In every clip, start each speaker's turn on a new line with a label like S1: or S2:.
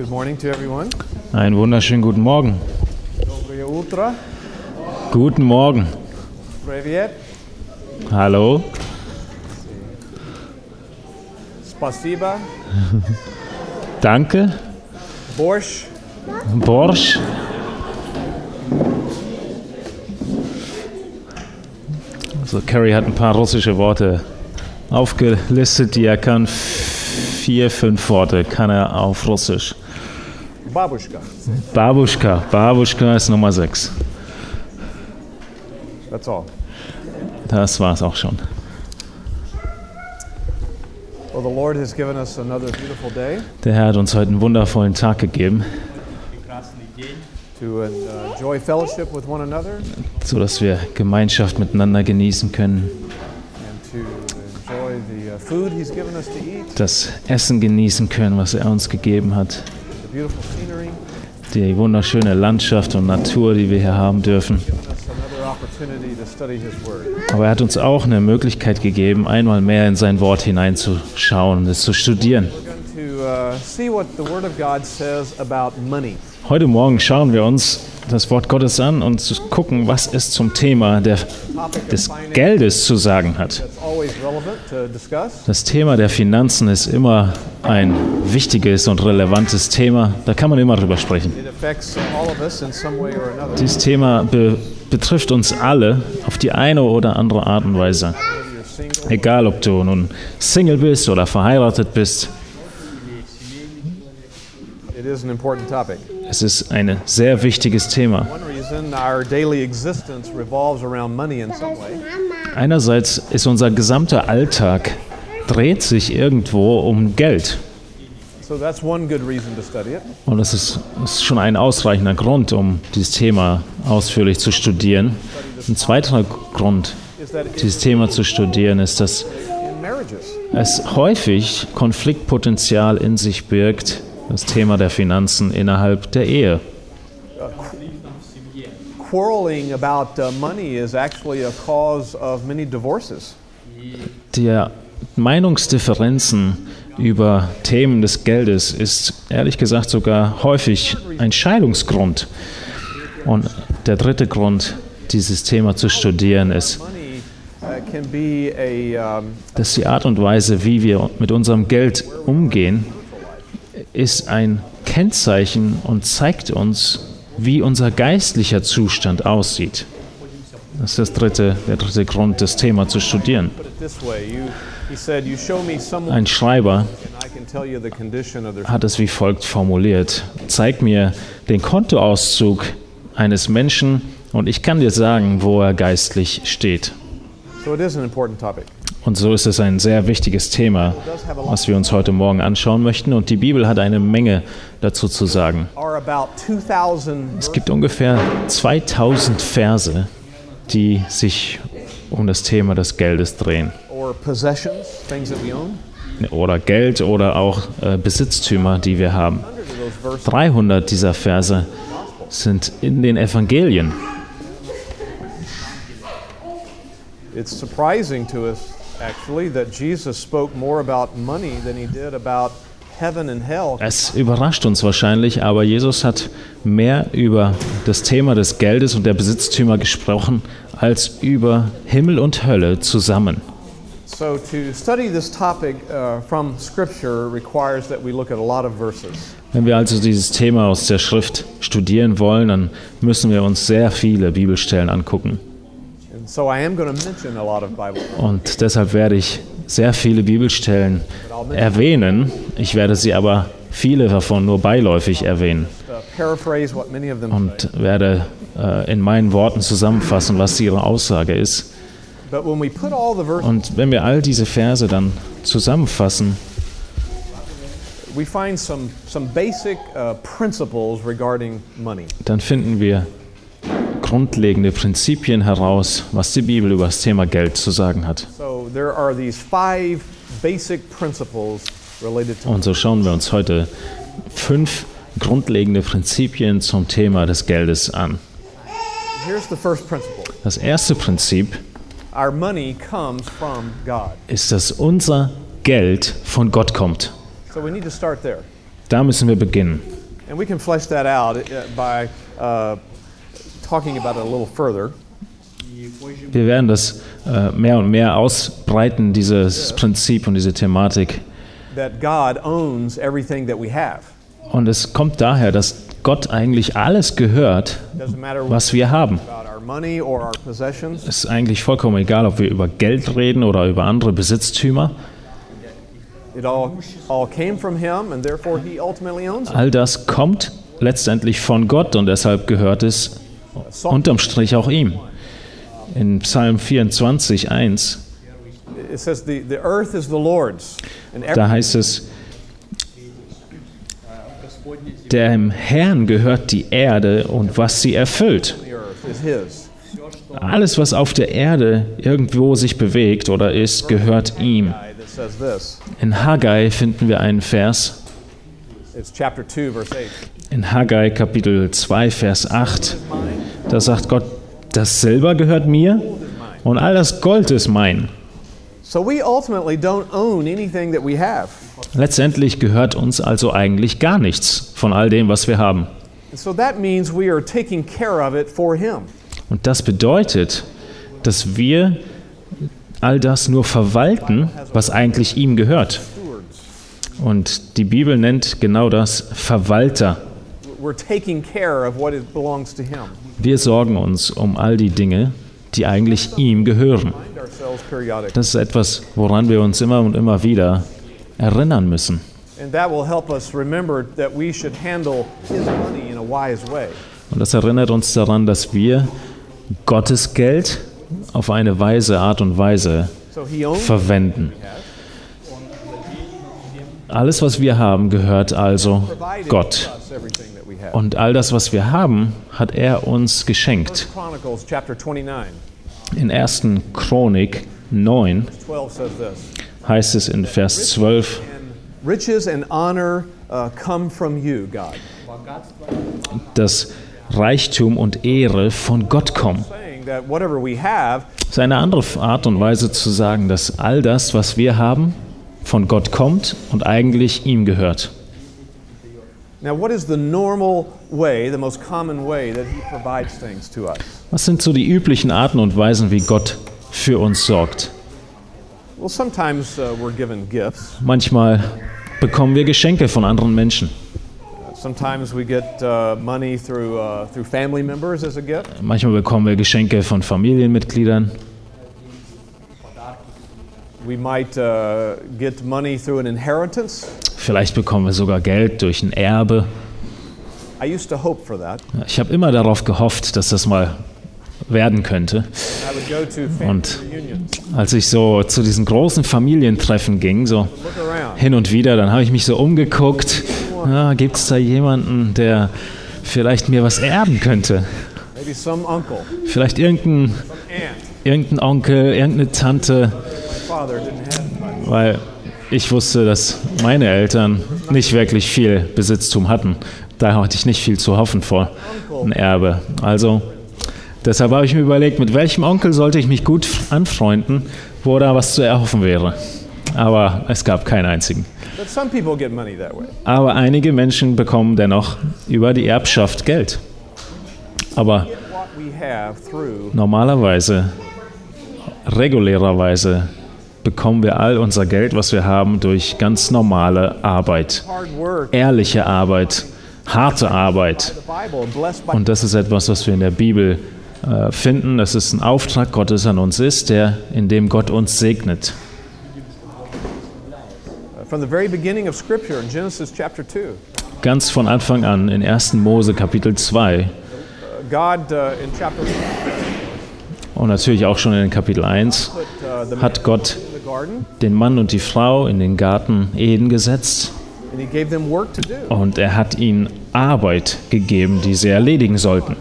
S1: Good morning to everyone.
S2: Einen wunderschönen guten Morgen.
S1: Доброе утро.
S2: Guten Morgen.
S1: Привет.
S2: Hallo.
S1: Спасибо.
S2: Danke.
S1: Борщ.
S2: Borsch. Also Carrie hat ein paar russische Worte aufgelistet, die er kann. Vier, fünf Worte kann er auf Russisch.
S1: Babuschka.
S2: Babuschka. Babuschka ist Nummer 6.
S1: That's all.
S2: Das war's auch schon.
S1: Well, the Lord has given us another beautiful day.
S2: Der Herr hat uns heute einen wundervollen Tag gegeben.
S1: To uh, enjoy fellowship with one another.
S2: So dass wir Gemeinschaft miteinander genießen können.
S1: Uh,
S2: das Essen genießen können, was er uns gegeben hat die wunderschöne Landschaft und Natur, die wir hier haben dürfen. Aber er hat uns auch eine Möglichkeit gegeben, einmal mehr in sein Wort hineinzuschauen und es zu studieren.
S1: Uh.
S2: Heute Morgen schauen wir uns das Wort Gottes an und zu gucken, was es zum Thema der, des Geldes zu sagen hat. Das Thema der Finanzen ist immer ein wichtiges und relevantes Thema. Da kann man immer drüber sprechen. Dieses Thema be betrifft uns alle auf die eine oder andere Art und Weise. Egal, ob du nun Single bist oder verheiratet bist,
S1: it is an important topic.
S2: Es ist ein sehr wichtiges Thema. Einerseits ist unser gesamter Alltag dreht sich irgendwo um Geld. Und das ist, ist schon ein ausreichender Grund, um dieses Thema ausführlich zu studieren. Ein zweiter Grund, dieses Thema zu studieren, ist, dass es häufig Konfliktpotenzial in sich birgt, das Thema der Finanzen innerhalb der Ehe.
S1: quarreling about uh, money is actually a cause of many divorces.
S2: Die Meinungsdifferenzen über Themen des Geldes ist ehrlich gesagt sogar häufig ein Scheidungsgrund. Und der dritte Grund, dieses Thema zu studieren, ist,
S1: uh,
S2: dass die Art und Weise, wie wir mit unserem Geld umgehen, ist ein Kennzeichen und zeigt uns, wie unser geistlicher Zustand aussieht. Das ist das dritte, der dritte Grund, das Thema zu studieren.
S1: put it this way. You, he said, "You show me someone,
S2: Ein Schreiber
S1: and I can tell you the condition of their."
S2: hat es wie folgt formuliert. Zeig mir den Kontoauszug eines Menschen und ich kann dir sagen, wo er geistlich steht.
S1: So it is an important topic.
S2: Und so ist es ein sehr wichtiges Thema, was wir uns heute Morgen anschauen möchten. Und die Bibel hat eine Menge dazu zu sagen. Es gibt ungefähr 2000 Verse, die sich um das Thema des Geldes drehen. Oder Geld oder auch äh, Besitztümer, die wir haben.
S1: Hundreds of those verses.
S2: 300 dieser Verse sind in den Evangelien.
S1: It's surprising to us, actually, that Jesus spoke more about money than he did about heaven and hell.
S2: Es überrascht uns wahrscheinlich, aber Jesus hat mehr über das Thema des Geldes und der Besitztümer gesprochen, als über Himmel und Hölle zusammen.
S1: So, to study this topic uh, from Scripture requires that we look at a lot of verses.
S2: Wenn wir also dieses Thema aus der Schrift studieren wollen, dann müssen wir uns sehr viele Bibelstellen angucken. Und deshalb werde ich sehr viele Bibelstellen erwähnen. Ich werde sie aber viele davon nur beiläufig erwähnen
S1: uh,
S2: und werde äh, in meinen Worten zusammenfassen, was ihre Aussage ist.
S1: But when we put all the verses,
S2: Und wenn wir all diese Verse dann zusammenfassen,
S1: we find some, some basic uh, principles regarding money.
S2: dann finden wir grundlegende Prinzipien heraus, was die Bibel über das Thema Geld zu sagen hat.
S1: So, there are these five basic principles related to
S2: Und so schauen wir uns heute fünf grundlegende Prinzipien zum Thema des Geldes an. Das erste Prinzip ist, dass unser Geld von Gott kommt. Da müssen wir beginnen.
S1: And we can flesh that out uh, by uh,
S2: Wir werden das äh, mehr und mehr ausbreiten, dieses Prinzip und diese Thematik.
S1: That God owns everything that we have.
S2: Und es kommt daher, dass Gott eigentlich alles gehört, was wir haben. Es ist eigentlich vollkommen egal, ob wir über Geld reden oder über andere Besitztümer.
S1: It all, all came from Him, and therefore He ultimately owns it.
S2: All das kommt letztendlich von Gott und deshalb gehört es unterm Strich auch ihm. In Psalm 24, 1,
S1: It says, the, the earth is the Lord's, and
S2: da heißt es, dem Herrn gehört die Erde und was sie erfüllt. Alles, was auf der Erde irgendwo sich bewegt oder ist, gehört ihm. In Haggai finden wir einen Vers,
S1: It's chapter 2, verse 8.
S2: in Haggai Kapitel 2, Vers 8. Da sagt Gott, das Silber gehört mir und all das Gold ist mein.
S1: So we ultimately don't own anything that we have.
S2: Letztendlich gehört uns also eigentlich gar nichts von all dem, was wir haben.
S1: And so that means we are taking care of it for Him.
S2: Und das bedeutet, dass wir all das nur verwalten, was eigentlich ihm gehört. Und die Bibel nennt genau das Verwalter. Wir sorgen uns um all die Dinge, die eigentlich ihm gehören. Das ist etwas, woran wir uns immer und immer wieder erinnern müssen. Und das erinnert uns daran, dass wir Gottes Geld auf eine weise Art und Weise verwenden. Alles, was wir haben, gehört also Gott. Und all das, was wir haben, hat er uns geschenkt.
S1: Chronicles chapter 29,
S2: In 1. Chronik 9
S1: 12 says this.
S2: heißt es in Vers 12,
S1: And riches and honor uh, come from you, God.
S2: dass Reichtum und Ehre von Gott kommen. Das ist eine andere Art und Weise zu sagen, dass all das, was wir haben, von Gott kommt und eigentlich ihm gehört. Was sind so die üblichen Arten und Weisen, wie Gott für uns sorgt?
S1: Well, sometimes uh, we're given gifts.
S2: Manchmal bekommen wir Geschenke von anderen Menschen.
S1: Sometimes we get uh, uh, through family members as a gift.
S2: Manchmal bekommen wir Geschenke von Familienmitgliedern.
S1: We might uh, get money through an inheritance.
S2: Vielleicht bekommen wir sogar Geld durch ein Erbe.
S1: I used to hope for that.
S2: Ich habe immer darauf gehofft, dass das mal werden könnte. Und- Als ich so zu diesen großen Familientreffen ging, so hin und wieder, dann habe ich mich so umgeguckt. Ja, Gibt es da jemanden, der vielleicht mir was erben könnte?
S1: Maybe some uncle,
S2: Vielleicht irgendein, irgendein Onkel, irgendeine Tante, Weil ich wusste, dass meine Eltern nicht wirklich viel Besitztum hatten. Da hatte ich nicht viel zu hoffen vor ein Erbe. Also deshalb habe ich mir überlegt, mit welchem Onkel sollte ich mich gut anfreunden, wo da was zu erhoffen wäre. Aber es gab keinen einzigen. Aber einige Menschen bekommen dennoch über die Erbschaft Geld. Aber normalerweise, regulärerweise bekommen wir all unser Geld, was wir haben, durch ganz normale Arbeit, ehrliche Arbeit, harte Arbeit. Und das ist etwas, was wir in der Bibel äh, finden, dass es ein Auftrag Gottes an uns ist, der, in dem Gott uns segnet.
S1: from the very beginning of Scripture in Genesis chapter 2.
S2: Ganz von Anfang an in 1. Mose Kapitel 2
S1: Uh, God in chapter 1
S2: und natürlich auch schon in Kapitel 1
S1: put uh,
S2: hat Gott den Mann und die Frau in den Garten Eden gesetzt und er hat ihnen Arbeit gegeben, die sie erledigen sollten.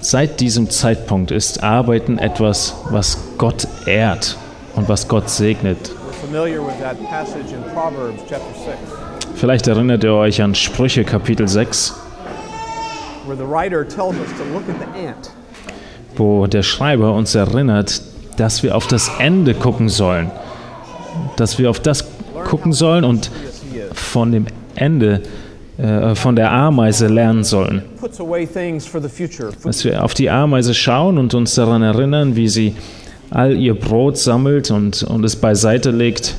S2: Seit diesem Zeitpunkt ist Arbeiten etwas, was Gott ehrt und was Gott segnet.
S1: We're familiar with that passage in Proverbs chapter 6,
S2: Vielleicht erinnert ihr euch an Sprüche Kapitel 6,
S1: where the writer tells us to look at the ant.
S2: wo der Schreiber uns erinnert, dass wir auf das Ende gucken sollen, dass wir auf das gucken sollen und von dem Ende, äh, von der Ameise lernen sollen. Dass wir auf die Ameise schauen und uns daran erinnern, wie sie all ihr Brot sammelt und, und es beiseite legt.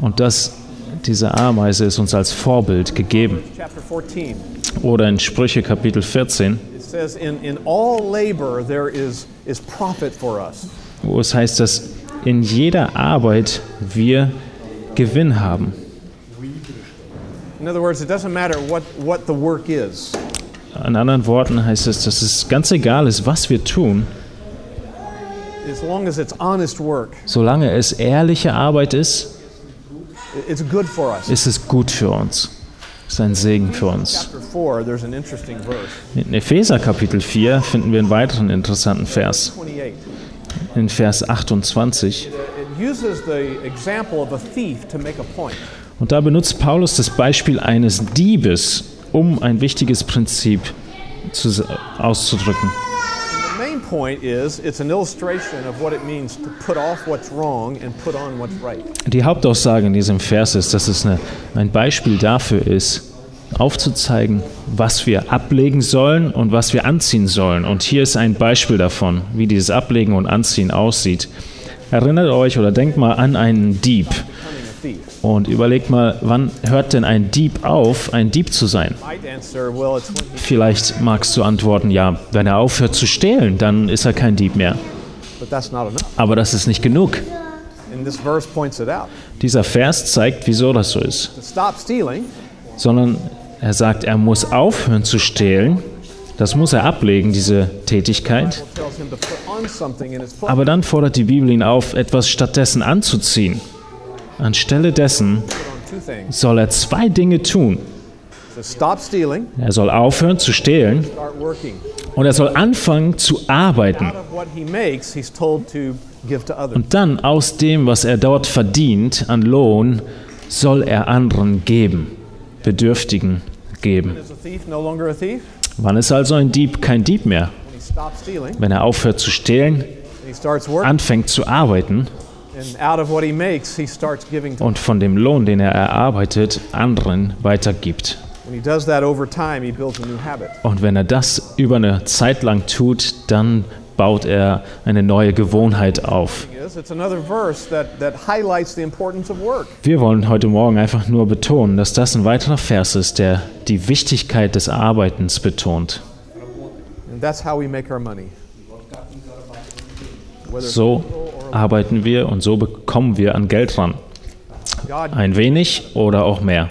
S2: Und das, diese Ameise ist uns als Vorbild gegeben.
S1: Chapter 14.
S2: Oder in Sprüche Kapitel 14,
S1: It says, in, in all labor there is, is profit for us.
S2: wo es heißt, dass in jeder Arbeit wir Gewinn haben.
S1: In other words, it doesn't matter what, what the work is.
S2: In anderen Worten heißt es, dass es ganz egal ist, was wir tun,
S1: As long as it's honest work,
S2: solange es ehrliche Arbeit ist,
S1: it- it's good for us.
S2: ist es gut für uns. Ist ein Segen für uns.
S1: Chapter 4, there's an interesting verse.
S2: In Epheser Kapitel 4 finden wir einen weiteren interessanten Vers.
S1: 28.
S2: In Vers 28.
S1: It uses the example of a thief to make a point.
S2: Und da benutzt Paulus das Beispiel eines Diebes, um ein wichtiges Prinzip zu, auszudrücken.
S1: Point is it's an illustration of what it means to put off what's wrong and put on what's right.
S2: Die Hauptaussage in diesem Vers ist, dass es eine, ein Beispiel dafür ist, aufzuzeigen, was wir ablegen sollen und was wir anziehen sollen. Und hier ist ein Beispiel davon, wie dieses Ablegen und Anziehen aussieht. Erinnert euch oder denkt mal an einen Dieb. Und überlegt mal, wann hört denn ein Dieb auf, ein Dieb zu sein? Vielleicht magst du antworten, ja, wenn er aufhört zu stehlen, dann ist er kein Dieb mehr. Aber das ist nicht genug. Dieser Vers zeigt, wieso das so ist. Sondern er sagt, er muss aufhören zu stehlen. Das muss er ablegen, diese Tätigkeit. Aber dann fordert die Bibel ihn auf, etwas stattdessen anzuziehen. Anstelle dessen soll er zwei Dinge tun. Er soll aufhören zu stehlen und er soll anfangen zu arbeiten. Und dann aus dem, was er dort verdient an Lohn, soll er anderen geben, Bedürftigen geben. Wann ist also ein Dieb kein Dieb mehr? Wenn er aufhört zu stehlen, anfängt zu arbeiten
S1: and out of what he makes, he starts giving to
S2: und von dem Lohn, den er erarbeitet, anderen weitergibt.
S1: When he does that over time, he builds a new habit.
S2: Und wenn er das über eine Zeit lang tut, dann baut er eine neue Gewohnheit auf.
S1: Yes, It's another verse that, that highlights the importance of work.
S2: Wir wollen heute Morgen einfach nur betonen, dass das ein weiterer Vers ist, der die Wichtigkeit des Arbeitens betont. So arbeiten wir und so bekommen wir an Geld ran. Ein wenig oder auch mehr.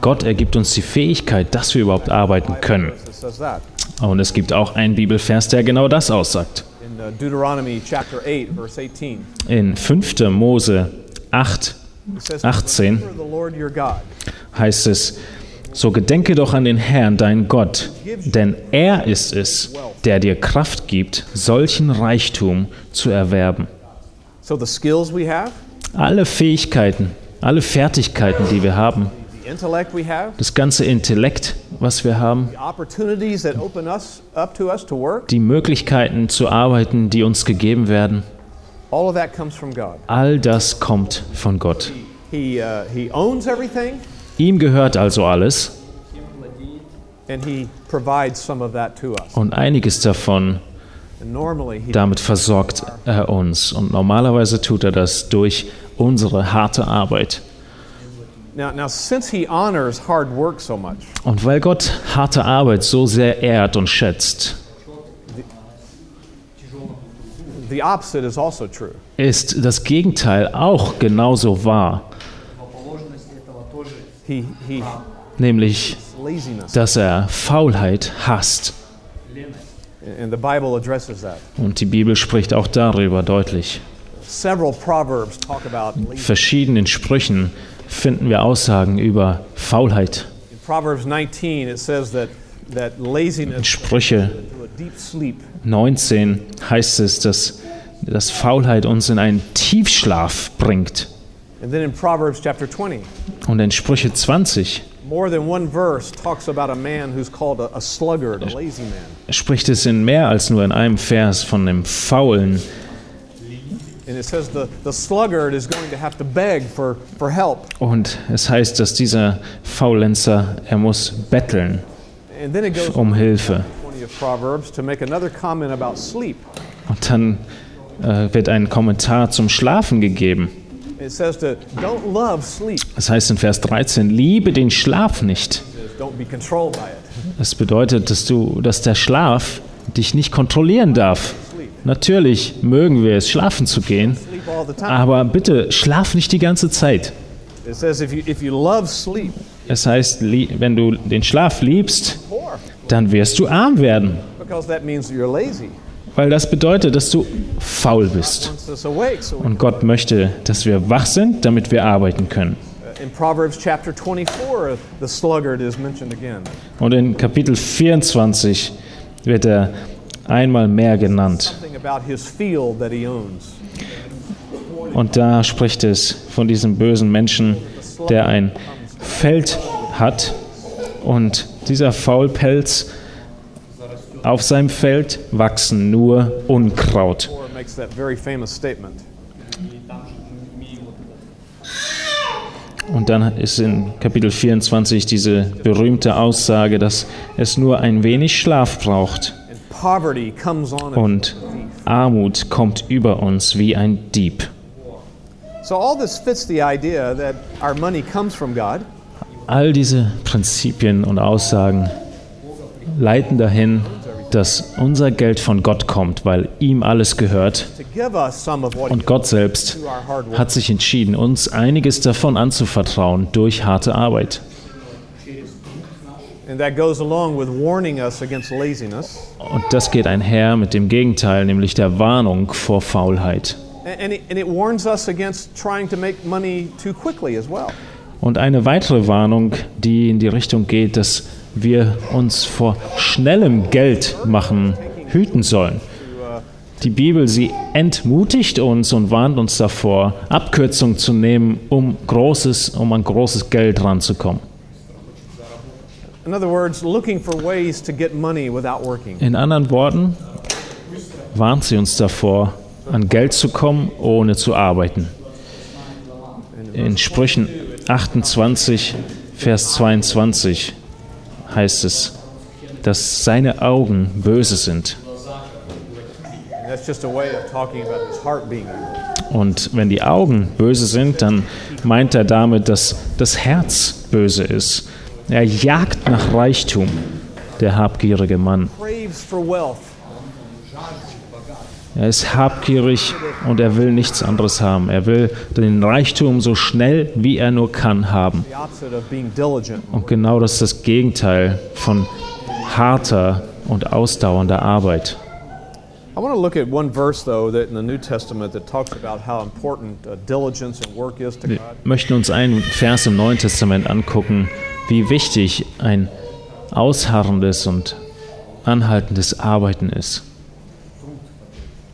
S2: Gott ergibt uns die Fähigkeit, dass wir überhaupt arbeiten können. Und es gibt auch einen Bibelvers, der genau das aussagt.
S1: In uh, Deuteronomy chapter 8, verse 18,
S2: In 5. Mose 8
S1: it says,
S2: 18
S1: Remember the Lord your God,
S2: heißt es, so gedenke doch an den Herrn, dein Gott, denn er ist es, der dir Kraft gibt, solchen Reichtum zu erwerben. Alle Fähigkeiten, alle Fertigkeiten, die wir haben, das ganze Intellekt, was wir haben, die Möglichkeiten zu arbeiten, die uns gegeben werden,
S1: all
S2: das kommt von Gott. Ihm gehört also alles
S1: and He provides some of that to us.
S2: und einiges davon Damit versorgt er uns. Und normalerweise tut er das durch unsere harte Arbeit.
S1: now, now since He honors hard work so much,
S2: Und weil Gott harte Arbeit so sehr ehrt und schätzt,
S1: the opposite is also true.
S2: ist das Gegenteil auch genauso wahr. Nämlich, dass er Faulheit hasst. Und die Bibel spricht auch darüber deutlich. In verschiedenen Sprüchen finden wir Aussagen über Faulheit.
S1: In Proverbs 19, it says that that
S2: In
S1: laziness
S2: Sprüche
S1: to a deep sleep.
S2: 19 heißt es, dass, dass Faulheit uns in einen Tiefschlaf bringt.
S1: And then in Proverbs chapter 20,
S2: Und in Sprüche 20
S1: more than one verse talks about a man who's called a, a sluggard, a lazy man.
S2: spricht es in mehr als nur in einem Vers von einem faulen,
S1: And it says the, the sluggard is going to have to beg for, for help.
S2: Und es heißt, dass dieser Faulenzer, er muss betteln
S1: And then it goes
S2: um Hilfe.
S1: 20 of Proverbs to make another comment about sleep.
S2: Und dann äh, wird ein Kommentar zum Schlafen gegeben.
S1: It says to don't love sleep.
S2: Das heißt in Vers 13, liebe den Schlaf nicht. Das bedeutet, dass du, dass der Schlaf dich nicht kontrollieren darf. Natürlich mögen wir es, schlafen zu gehen, aber bitte schlaf nicht die ganze Zeit.
S1: It says if you if you love sleep,
S2: Es heißt, wenn du den Schlaf liebst, dann wirst du arm werden, weil das bedeutet, dass du faul bist. Und Gott möchte, dass wir wach sind, damit wir arbeiten können.
S1: in Proverbs chapter 24, the sluggard is mentioned again.
S2: Und in Kapitel 24 wird er einmal mehr genannt. Und da spricht es von diesem bösen Menschen, der ein Feld hat und dieser Faulpelz auf seinem Feld wachsen nur Unkraut. Und dann ist in Kapitel 24 diese berühmte Aussage, dass es nur ein wenig Schlaf braucht
S1: And poverty comes on.
S2: und Armut kommt über uns wie ein Dieb.
S1: So all this fits the idea that our money comes from God.
S2: All diese Prinzipien und Aussagen leiten dahin, dass unser Geld von Gott kommt, weil ihm alles gehört. Und Gott selbst hat sich entschieden, uns einiges davon anzuvertrauen durch harte Arbeit.
S1: And that goes along with warning us against laziness.
S2: Und das geht einher mit dem Gegenteil, nämlich der Warnung vor Faulheit. Und eine weitere Warnung, die in die Richtung geht, dass wir uns vor schnellem Geld machen hüten sollen. Die Bibel, sie entmutigt uns und warnt uns davor, Abkürzungen zu nehmen, um, großes, um an großes Geld ranzukommen.
S1: In other words, looking for ways to get money without working.
S2: In anderen Worten warnt sie uns davor, an Geld zu kommen, ohne zu arbeiten. In Sprüchen 28, Vers 22 heißt es, dass seine Augen böse sind. Und wenn die Augen böse sind, dann meint er damit, dass das Herz böse ist. Er jagt nach Reichtum, der habgierige Mann. Er ist habgierig und er will nichts anderes haben. Er will den Reichtum so schnell wie er nur kann haben. Und genau das ist das Gegenteil von harter und ausdauernder Arbeit.
S1: I want to look at one verse, though, that in the New Testament that talks about how important uh, diligence and work is to
S2: Wir
S1: God.
S2: möchten uns einen Vers im Neuen Testament angucken, wie wichtig ein ausharrendes und anhaltendes Arbeiten ist.
S1: Turn to 2 Thessalonians,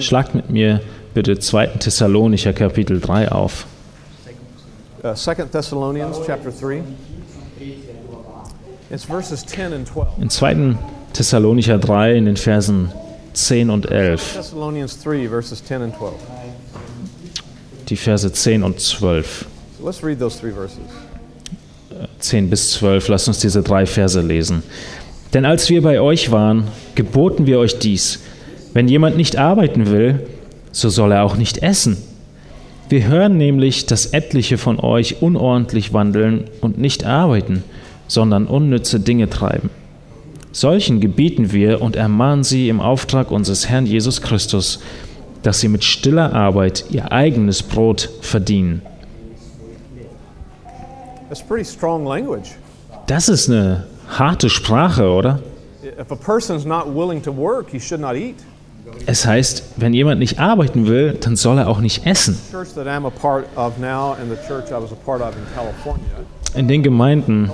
S2: Schlagt mit mir bitte 2. Thessalonicher Kapitel 3 auf.
S1: uh, 2 Thessalonians chapter 3. It's verses 10 and 12.
S2: In 2. Thessalonicher 3 in den Versen 10 und 11.
S1: Thessalonians 3, verses 10 and 12.
S2: Die Verse 10 und 12.
S1: So let's read those three verses.
S2: 10 bis 12. Lasst uns diese drei Verse lesen. Denn als wir bei euch waren, geboten wir euch dies. Wenn jemand nicht arbeiten will, so soll er auch nicht essen. Wir hören nämlich, dass etliche von euch unordentlich wandeln und nicht arbeiten, sondern unnütze Dinge treiben. Solchen gebieten wir und ermahnen sie im Auftrag unseres Herrn Jesus Christus, dass sie mit stiller Arbeit ihr eigenes Brot verdienen.
S1: That's pretty strong language.
S2: Das ist eine harte Sprache, oder?
S1: If a person's not willing to work, he should not eat.
S2: Es heißt, wenn jemand nicht arbeiten will, dann soll er auch nicht essen.
S1: In
S2: den Gemeinden,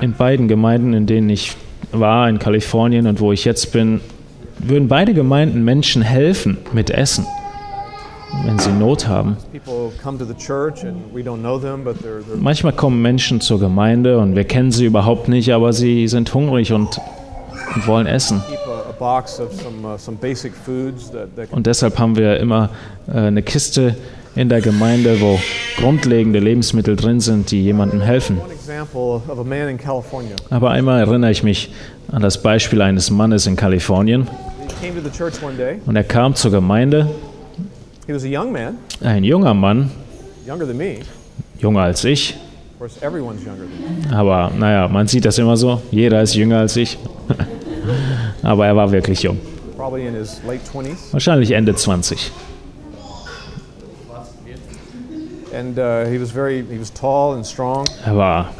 S2: in beiden Gemeinden, in denen ich war, in Kalifornien und wo ich jetzt bin, würden beide Gemeinden Menschen helfen mit Essen, wenn sie Not haben. Manchmal kommen Menschen zur Gemeinde und wir kennen sie überhaupt nicht, aber sie sind hungrig und, und wollen essen.
S1: Uh,
S2: Und deshalb haben wir immer äh, eine Kiste in der Gemeinde, wo grundlegende Lebensmittel drin sind, die jemandem helfen. Aber einmal erinnere ich mich an das Beispiel eines Mannes in Kalifornien. Und er kam zur Gemeinde, ein junger Mann,
S1: younger than me.
S2: jünger als ich. Aber naja, man sieht das immer so. Jeder ist jünger als ich. Aber er war wirklich jung.
S1: Probably in his late 20s.
S2: Wahrscheinlich Ende 20.
S1: And uh.
S2: Er war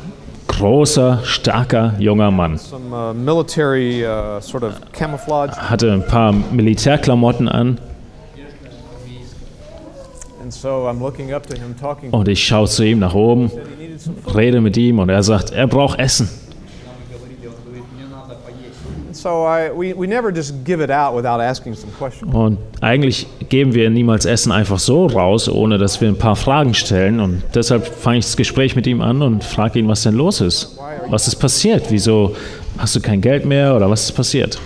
S2: großer, starker, junger Mann.
S1: Uh, uh.
S2: Hatte ein paar Militärklamotten an und ich schaue zu ihm nach oben, rede mit ihm und er sagt, er braucht Essen.
S1: And so I, we, we never just give it out without asking some questions.
S2: Und eigentlich geben wir niemals Essen einfach so raus, ohne dass wir ein paar Fragen stellen. Und deshalb fange ich das Gespräch mit ihm an und frage ihn, was denn los ist. Was ist passiert? Wieso hast du kein Geld mehr oder was ist passiert?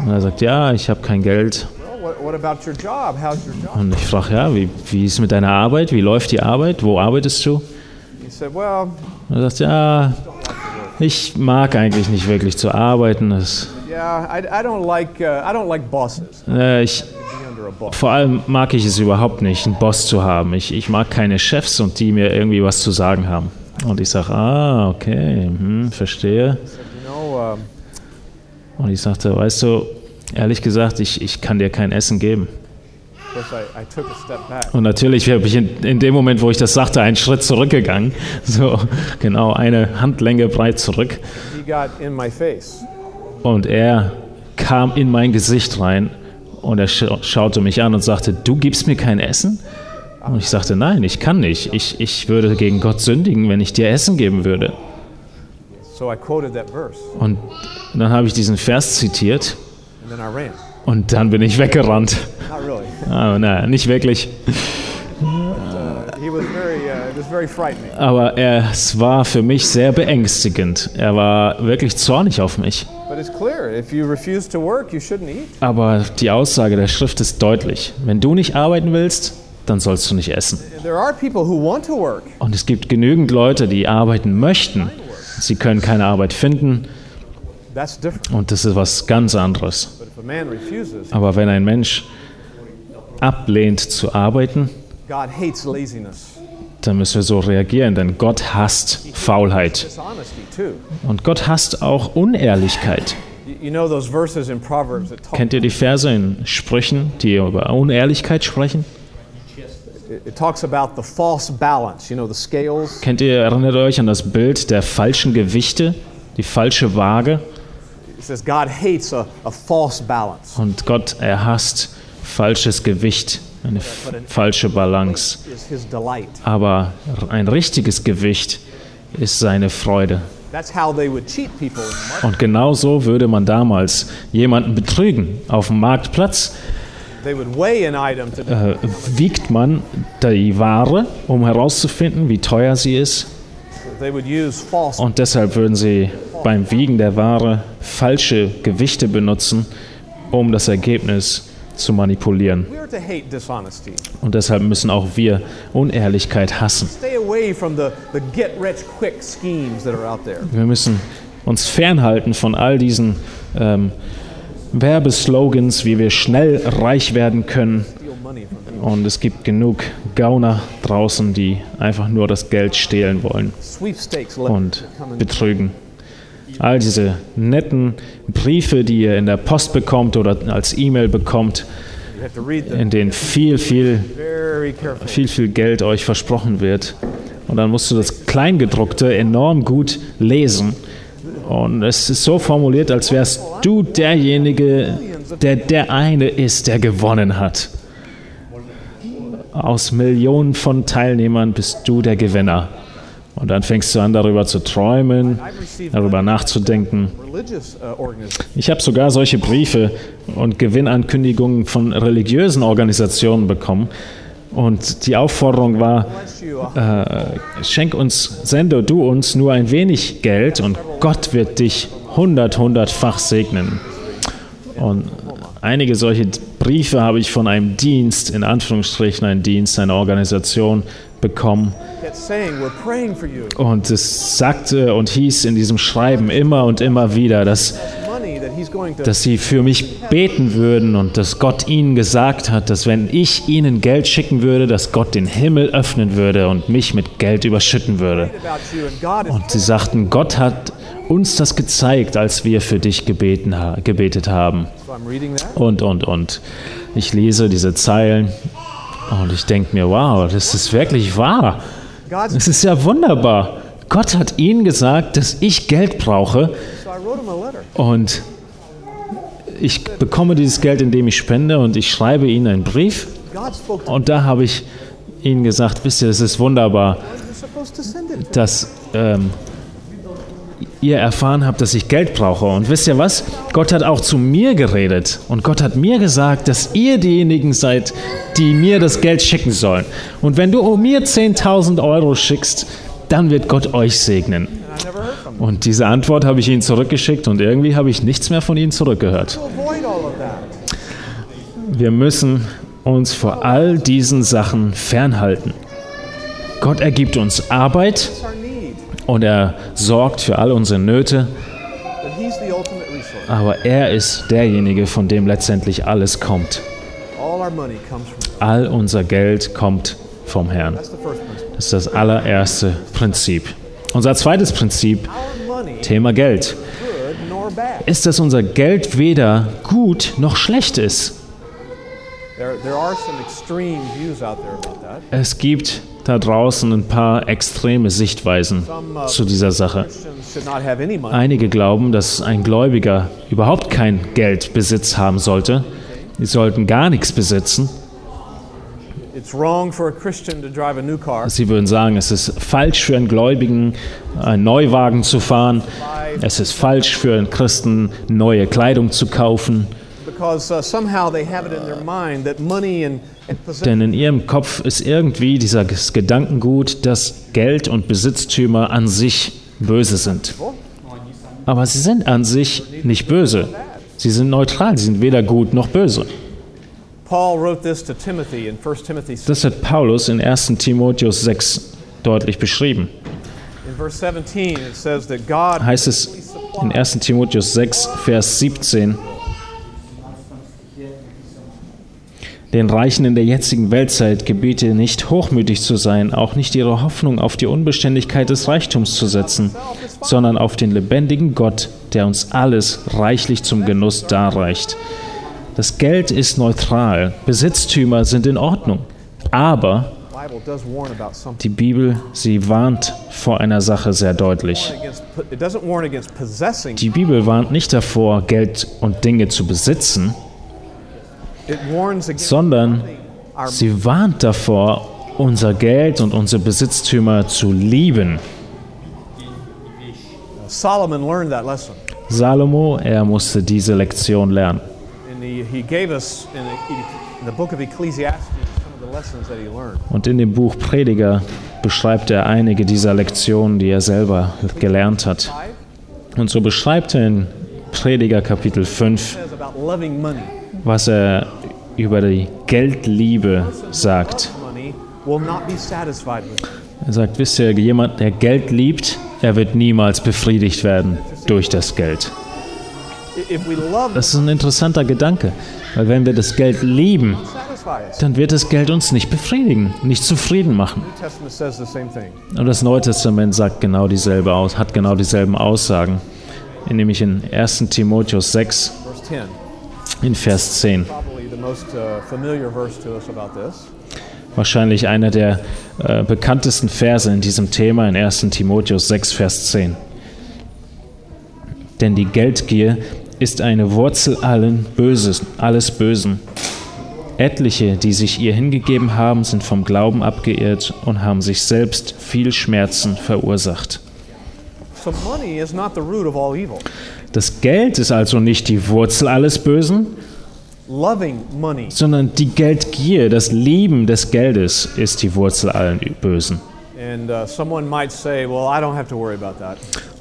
S2: Und er sagt, ja, ich habe kein Geld. Und ich frage, ja, wie, wie ist mit deiner Arbeit? Wie läuft die Arbeit? Wo arbeitest du? Er sagt, ja, ich mag eigentlich nicht wirklich zu arbeiten. Das,
S1: yeah, I, I don't like, uh, I don't like bosses.
S2: äh, ich, vor allem mag ich es überhaupt nicht, einen Boss zu haben. Ich, ich mag keine Chefs und die mir irgendwie was zu sagen haben. Und ich sage, ah, okay, hm, verstehe. Und ich sagte, weißt du, ehrlich gesagt, ich, ich kann dir kein Essen geben. Und natürlich habe ich in, in dem Moment, wo ich das sagte, einen Schritt zurückgegangen. So genau eine Handlänge breit zurück. Und er kam in mein Gesicht rein und er scha schaute mich an und sagte, du gibst mir kein Essen? Und ich sagte, nein, ich kann nicht. Ich, ich würde gegen Gott sündigen, wenn ich dir Essen geben würde.
S1: So I quoted that verse,
S2: Und dann habe ich diesen Vers zitiert und dann bin ich weggerannt. Aber na, nicht wirklich.
S1: Uh.
S2: Aber er, es war für mich sehr beängstigend. Er war wirklich zornig auf mich. Aber die Aussage der Schrift ist deutlich. Wenn du nicht arbeiten willst, dann sollst du nicht essen. Und es gibt genügend Leute, die arbeiten möchten. Sie können keine Arbeit finden und das ist was ganz anderes. Aber wenn ein Mensch ablehnt zu arbeiten,
S1: God hates laziness,
S2: dann müssen wir so reagieren, denn Gott hasst Faulheit. Und Gott hasst auch Unehrlichkeit.
S1: You, you know those verses in Proverbs that talk,
S2: Kennt ihr die Verse in Sprüchen, die über Unehrlichkeit sprechen?
S1: it, it talks about the false balance, you know, the scales.
S2: Kennt ihr, erinnert euch an das Bild der falschen Gewichte, die falsche Waage?
S1: It says God hates a, a false balance.
S2: Und Gott, er hasst falsches Gewicht, eine falsche Balance. Aber ein richtiges Gewicht ist seine Freude.
S1: That's how they would cheat people in the market.
S2: Und genau so würde man damals jemanden betrügen. Auf dem Marktplatz
S1: They would weigh an item to
S2: äh, wiegt man die Ware, um herauszufinden, wie teuer sie ist.
S1: they would use false
S2: Und deshalb würden sie beim Wiegen der Ware falsche Gewichte benutzen, um das Ergebnis zu manipulieren. Und deshalb müssen auch wir Unehrlichkeit hassen.
S1: Stay away from the, the get rich quick schemes that are out there.
S2: Wir müssen uns fernhalten von all diesen ähm, Werbeslogans, wie wir schnell reich werden können. Und es gibt genug Gauner draußen, die einfach nur das Geld stehlen wollen und betrügen. All diese netten Briefe, die ihr in der Post bekommt oder als E-Mail bekommt, in denen viel, viel, viel, viel Geld euch versprochen wird. Und dann musst du das Kleingedruckte enorm gut lesen. Und es ist so formuliert, als wärst du derjenige, der der eine ist, der gewonnen hat. Aus Millionen von Teilnehmern bist du der Gewinner. Und dann fängst du an, darüber zu träumen, darüber nachzudenken. Ich habe sogar solche Briefe und Gewinnankündigungen von religiösen Organisationen bekommen. Und die Aufforderung war, äh, schenk uns, sende du uns nur ein wenig Geld und Gott wird dich hundert, hundertfach segnen. Und einige solche Briefe habe ich von einem Dienst, in Anführungsstrichen ein Dienst, einer Organisation bekommen. Und es sagte und hieß in diesem Schreiben immer und immer wieder, dass, dass sie für mich beten würden und dass Gott ihnen gesagt hat, dass wenn ich ihnen Geld schicken würde, dass Gott den Himmel öffnen würde und mich mit Geld überschütten würde. Und sie sagten, Gott hat uns das gezeigt, als wir für dich gebeten, gebetet haben. Und, und, und. Ich lese diese Zeilen und ich denke mir, wow, das ist wirklich wahr. Es ist ja wunderbar. Gott hat ihnen gesagt, dass ich Geld brauche und ich bekomme dieses Geld, indem ich spende und ich schreibe ihnen einen Brief. Und da habe ich ihnen gesagt, wisst ihr, es ist wunderbar, dass ähm, ihr erfahren habt, dass ich Geld brauche. Und wisst ihr was? Gott hat auch zu mir geredet. Und Gott hat mir gesagt, dass ihr diejenigen seid, die mir das Geld schicken sollen. Und wenn du mir 10.000 Euro schickst, dann wird Gott euch segnen. Und diese Antwort habe ich ihnen zurückgeschickt und irgendwie habe ich nichts mehr von ihnen zurückgehört. Wir müssen uns vor all diesen Sachen fernhalten. Gott ergibt uns Arbeit. Und er sorgt für all unsere Nöte, aber er ist derjenige, von dem letztendlich alles kommt.
S1: All
S2: unser Geld kommt vom Herrn. Das ist das allererste Prinzip. Unser zweites Prinzip, Thema Geld, ist, dass unser Geld weder gut noch schlecht ist. Es gibt da draußen ein paar extreme Sichtweisen zu dieser Sache. Einige glauben, dass ein Gläubiger überhaupt kein Geldbesitz haben sollte. Sie sollten gar nichts besitzen.
S1: It's wrong for a Christian to drive a new car.
S2: Sie würden sagen, es ist falsch für einen Gläubigen, einen Neuwagen zu fahren. Es ist falsch für einen Christen, neue Kleidung zu kaufen.
S1: Because uh, somehow they have it in their mind that money and, and possessions
S2: Denn in ihrem Kopf ist irgendwie dieses Gedankengut, dass Geld und Besitztümer an sich böse sind. Aber sie sind an sich nicht böse. Sie sind neutral, sie sind weder gut noch böse.
S1: Paul wrote this to Timothy in 1 Timothy 6.
S2: Das hat Paulus in 1. Timotheus 6 deutlich beschrieben.
S1: In verse 17, it says that God
S2: Heißt es in 1. Timotheus 6, Vers 17, den Reichen in der jetzigen Weltzeit gebiete nicht hochmütig zu sein, auch nicht ihre Hoffnung auf die Unbeständigkeit des Reichtums zu setzen, sondern auf den lebendigen Gott, der uns alles reichlich zum Genuss darreicht. Das Geld ist neutral, Besitztümer sind in Ordnung, aber die Bibel, sie warnt vor einer Sache sehr deutlich. Die Bibel warnt nicht davor, Geld und Dinge zu besitzen, sondern sie warnt davor, unser Geld und unsere Besitztümer zu lieben. Salomo, er musste diese Lektion lernen. Und in dem Buch Prediger beschreibt er einige dieser Lektionen, die er selber gelernt hat. Und so beschreibt er in Prediger Kapitel 5,
S1: It says about loving money.
S2: was er über die Geldliebe sagt. Er sagt, wisst ihr, jemand, der Geld liebt, er wird niemals befriedigt werden durch das Geld. Das ist ein interessanter Gedanke, weil wenn wir das Geld lieben, dann wird das Geld uns nicht befriedigen, nicht zufrieden machen. Und das Neue Testament sagt genau dieselbe aus, hat genau dieselben Aussagen. Nämlich in 1. Timotheus 6
S1: Verse 10,
S2: in Vers 10.
S1: probably the most uh, familiar verse to us about this.
S2: Wahrscheinlich einer der äh, bekanntesten Verse in diesem Thema in 1. Timotheus 6, Vers 10. Denn die Geldgier ist eine Wurzel allen Böses, alles Bösen. Etliche, die sich ihr hingegeben haben, sind vom Glauben abgeirrt und haben sich selbst viel Schmerzen verursacht.
S1: So money is not the root of all evil.
S2: Das Geld ist also nicht die Wurzel alles Bösen, sondern die Geldgier, das Lieben des Geldes ist die Wurzel allen Bösen.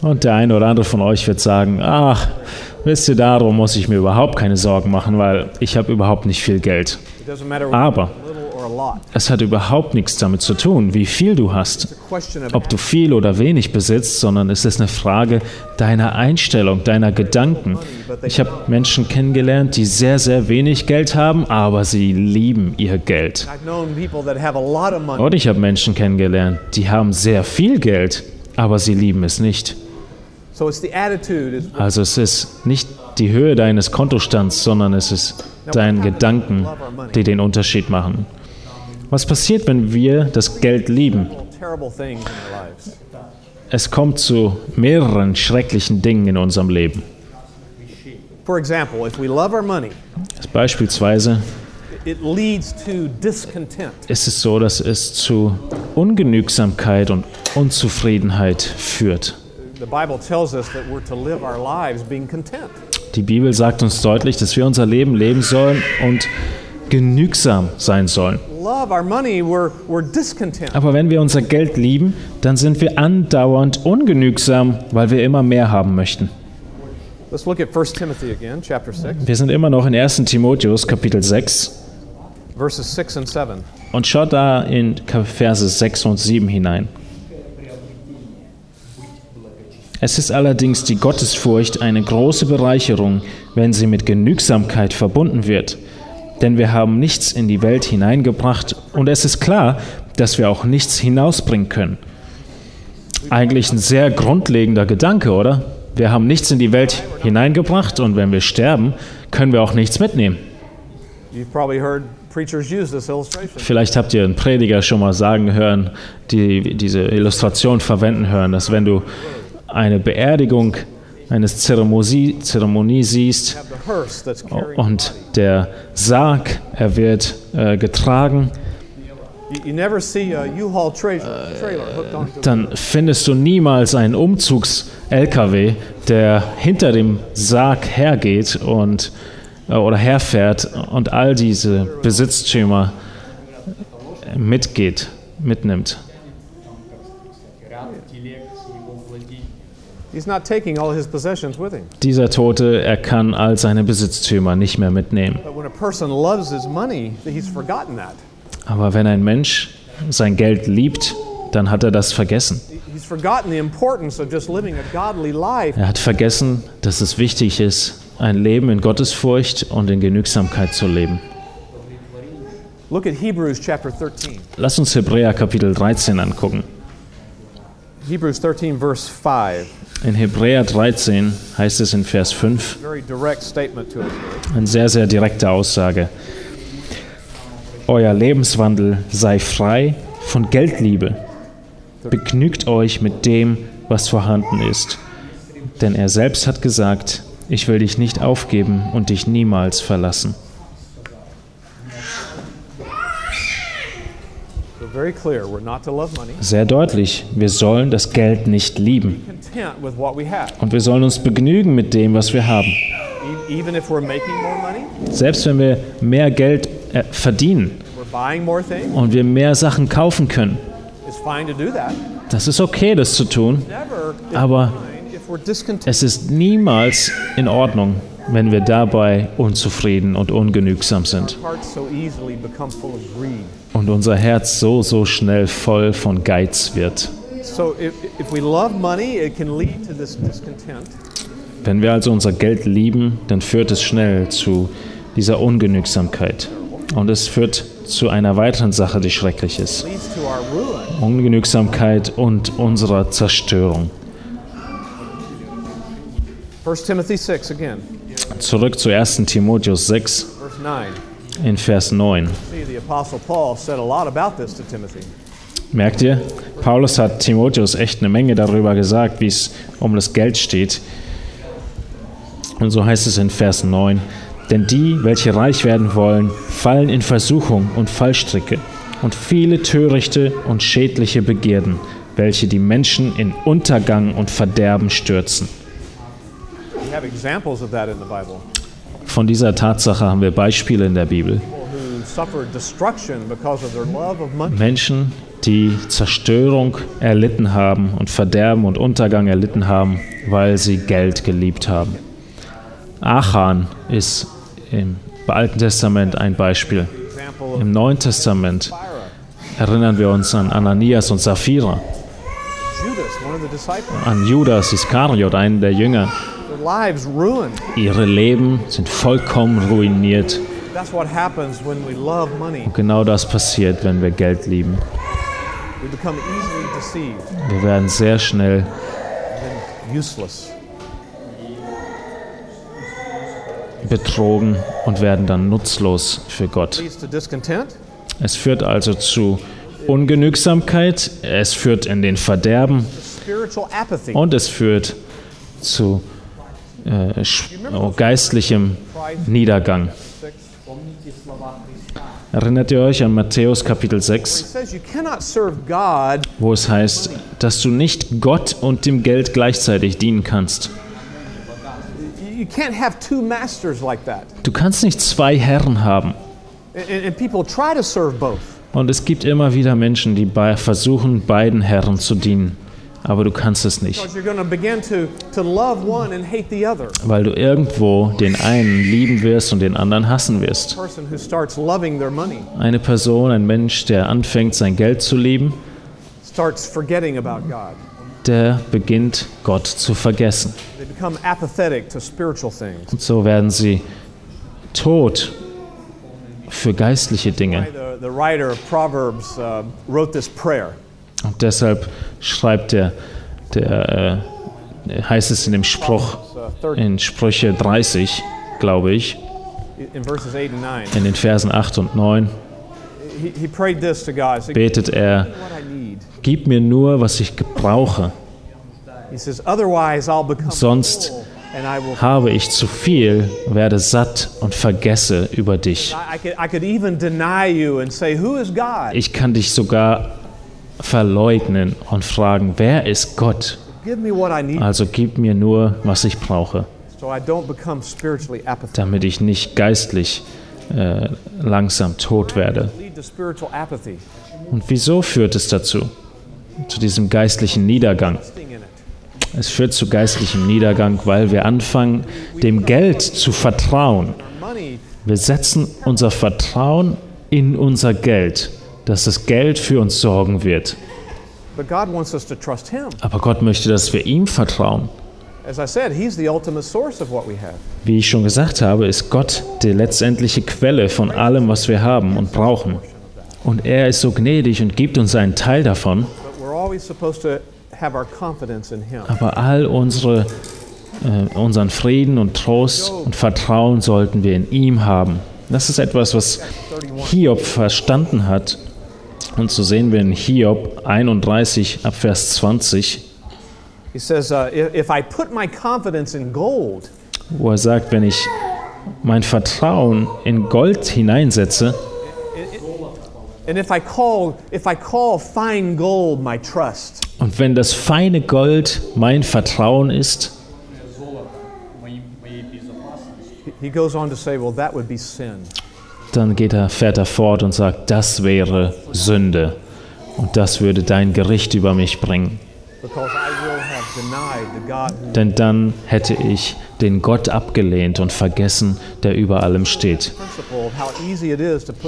S1: Uh.
S2: Und der eine oder andere von euch wird sagen, ach, wisst ihr, darum muss ich mir überhaupt keine Sorgen machen, weil ich habe überhaupt nicht viel Geld. Aber- Es hat überhaupt nichts damit zu tun, wie viel du hast. Ob du viel oder wenig besitzt, sondern es ist eine Frage deiner Einstellung, deiner Gedanken. Ich habe Menschen kennengelernt, die sehr, sehr wenig Geld haben, aber sie lieben ihr Geld.
S1: I've known people that have a lot of money.
S2: Und ich habe Menschen kennengelernt, die haben sehr viel Geld, aber sie lieben es nicht. Also es ist nicht die Höhe deines Kontostands, sondern es ist deine Gedanken, die den Unterschied machen. Was passiert, wenn wir das Geld lieben? Es kommt zu mehreren schrecklichen Dingen in unserem Leben. Beispielsweise ist es so, dass es zu Ungenügsamkeit und Unzufriedenheit führt. Die Bibel sagt uns deutlich, dass wir unser Leben leben sollen und genügsam sein sollen. Aber wenn wir unser Geld lieben, dann sind wir andauernd ungenügsam, weil wir immer mehr haben möchten.
S1: Let's look at 1 Timothy again, chapter 6,
S2: Wir sind immer noch in 1. Timotheus Kapitel 6
S1: verses 6 and 7.
S2: und schaut da in Verse 6 und 7 hinein. Es ist allerdings die Gottesfurcht eine große Bereicherung, wenn sie mit Genügsamkeit verbunden wird. Denn wir haben nichts in die Welt hineingebracht und es ist klar, dass wir auch nichts hinausbringen können. Eigentlich ein sehr grundlegender Gedanke, oder? Wir haben nichts in die Welt hineingebracht und wenn wir sterben, können wir auch nichts mitnehmen. Vielleicht habt ihr einen Prediger schon mal sagen hören, die diese Illustration verwenden hören, dass wenn du eine Beerdigung eines Zeremonie, Zeremonie siehst und der Sarg, er wird äh, getragen, dann findest du niemals einen Umzugs-LKW, der hinter dem Sarg hergeht und, äh, oder herfährt und all diese Besitztümer mitgeht, mitnimmt.
S1: He's not taking all his possessions with him.
S2: Dieser Tote, er kann all seine Besitztümer nicht mehr mitnehmen.
S1: But when a person loves his money, he's forgotten that.
S2: Aber wenn ein Mensch sein Geld liebt, dann hat er das vergessen.
S1: He's forgotten the importance of just living a godly life.
S2: Er hat vergessen, dass es wichtig ist, ein Leben in Gottesfurcht und in Genügsamkeit zu leben.
S1: Look at Hebrews chapter 13.
S2: Lass uns Hebräer Kapitel 13 angucken.
S1: Hebrews 13, verse 5.
S2: In Hebräer 13 heißt es in Vers 5
S1: Very direct statement to us here.
S2: eine sehr, sehr direkte Aussage. Euer Lebenswandel sei frei von Geldliebe. Begnügt euch mit dem, was vorhanden ist. Denn er selbst hat gesagt, ich will dich nicht aufgeben und dich niemals verlassen.
S1: So very clear, we're not to love money.
S2: Sehr deutlich, wir sollen das Geld nicht lieben. Und wir sollen uns begnügen mit dem, was wir haben.
S1: E-
S2: Selbst wenn wir mehr Geld äh, verdienen und wir mehr Sachen kaufen können. Das ist okay, das zu tun. Aber. Es ist niemals in Ordnung, wenn wir dabei unzufrieden und ungenügsam sind Und unser Herz so, so schnell voll von Geiz wird.
S1: So if, if we love money, it can lead to this discontent.
S2: Wenn wir also unser Geld lieben, dann führt es schnell zu dieser Ungenügsamkeit. Und es führt zu einer weiteren Sache, die schrecklich ist. Ungenügsamkeit und unserer Zerstörung.
S1: 1 Timothy 6 again,
S2: Zurück zu 1. Timotheus 6
S1: verse 9.
S2: in Vers 9.
S1: See, the Apostle Paul said a lot about this to Timothy.
S2: Merkt ihr? Paulus hat Timotheus echt eine Menge darüber gesagt, wie es um das Geld steht. Und so heißt es in Vers 9, denn die, welche reich werden wollen, fallen in Versuchung und Fallstricke und viele törichte und schädliche Begierden, welche die Menschen in Untergang und Verderben stürzen.
S1: We have examples of that in the Bible.
S2: Von dieser Tatsache haben wir Beispiele in der Bibel. Menschen, die Zerstörung erlitten haben und Verderben und Untergang erlitten haben, weil sie Geld geliebt haben. Achan ist im Alten Testament ein Beispiel. Im Neuen Testament erinnern wir uns an Ananias und Sapphira, an Judas Iskariot, einen der Jünger. Ihre Leben sind vollkommen ruiniert.
S1: That's what happens when we love money.
S2: Und genau das passiert, wenn wir Geld lieben.
S1: We become easily deceived
S2: Wir werden sehr schnell betrogen und werden dann nutzlos für Gott. Es führt also zu Ungenügsamkeit, es führt in den Verderben und es führt zu äh, geistlichem Niedergang. Erinnert ihr euch an Matthäus Kapitel
S1: He
S2: 6,
S1: says you cannot serve God
S2: wo es heißt, dass du nicht Gott und dem Geld gleichzeitig dienen kannst? Du kannst nicht zwei Herren haben. Und es gibt immer wieder Menschen, die versuchen, beiden Herren zu dienen. Aber du kannst es nicht, weil du irgendwo den einen lieben wirst und den anderen hassen wirst. Eine Person, ein Mensch, der anfängt, sein Geld zu lieben, der beginnt, Gott zu vergessen.
S1: They become apathetic to spiritual things.
S2: Und so werden sie tot für geistliche Dinge.
S1: The, the writer of Proverbs uh, wrote this prayer.
S2: Und deshalb schreibt der, der äh, heißt es in dem Spruch,
S1: 30,
S2: in Sprüche 30, glaube ich,
S1: in verses 8 and 9.
S2: in den Versen 8 und 9,
S1: He, he prayed this to God. He said,
S2: betet er,
S1: "Give me what I need.
S2: gib mir nur, was ich gebrauche,
S1: He says, Otherwise, I'll become
S2: Sonst habe ich zu viel, werde satt und vergesse über dich. Ich kann dich sogar verleugnen und fragen, wer ist Gott? Also gib mir nur, was ich brauche, damit ich nicht geistlich äh, langsam tot werde. Und wieso führt es dazu? Zu diesem geistlichen Niedergang. Es führt zu geistlichem Niedergang, weil wir anfangen, dem Geld zu vertrauen. Wir setzen unser Vertrauen in unser Geld, dass das Geld für uns sorgen wird. Aber Gott möchte, dass wir ihm vertrauen. Wie ich schon gesagt habe, ist Gott die letztendliche Quelle von allem, was wir haben und brauchen. Und er ist so gnädig und gibt uns einen Teil davon.
S1: But we're always supposed to have our confidence in Him.
S2: Aber all unsere, äh, unseren Frieden und Trost und Vertrauen sollten wir in ihm haben. Das ist etwas, was Hiob verstanden hat. Und so sehen wir in Hiob 31 ab Vers 20,
S1: He says, uh, if, I put my confidence in gold,
S2: wo er sagt, wenn ich mein Vertrauen in Gold hineinsetze
S1: and if I call if I call fine gold my trust,
S2: und wenn das feine Gold mein Vertrauen ist,
S1: he goes on to say, well, that would be sin.
S2: Dann geht er, fährt er fort und sagt, das wäre Sünde und das würde dein Gericht über mich bringen. Denn dann hätte ich den Gott abgelehnt und vergessen, der über allem steht.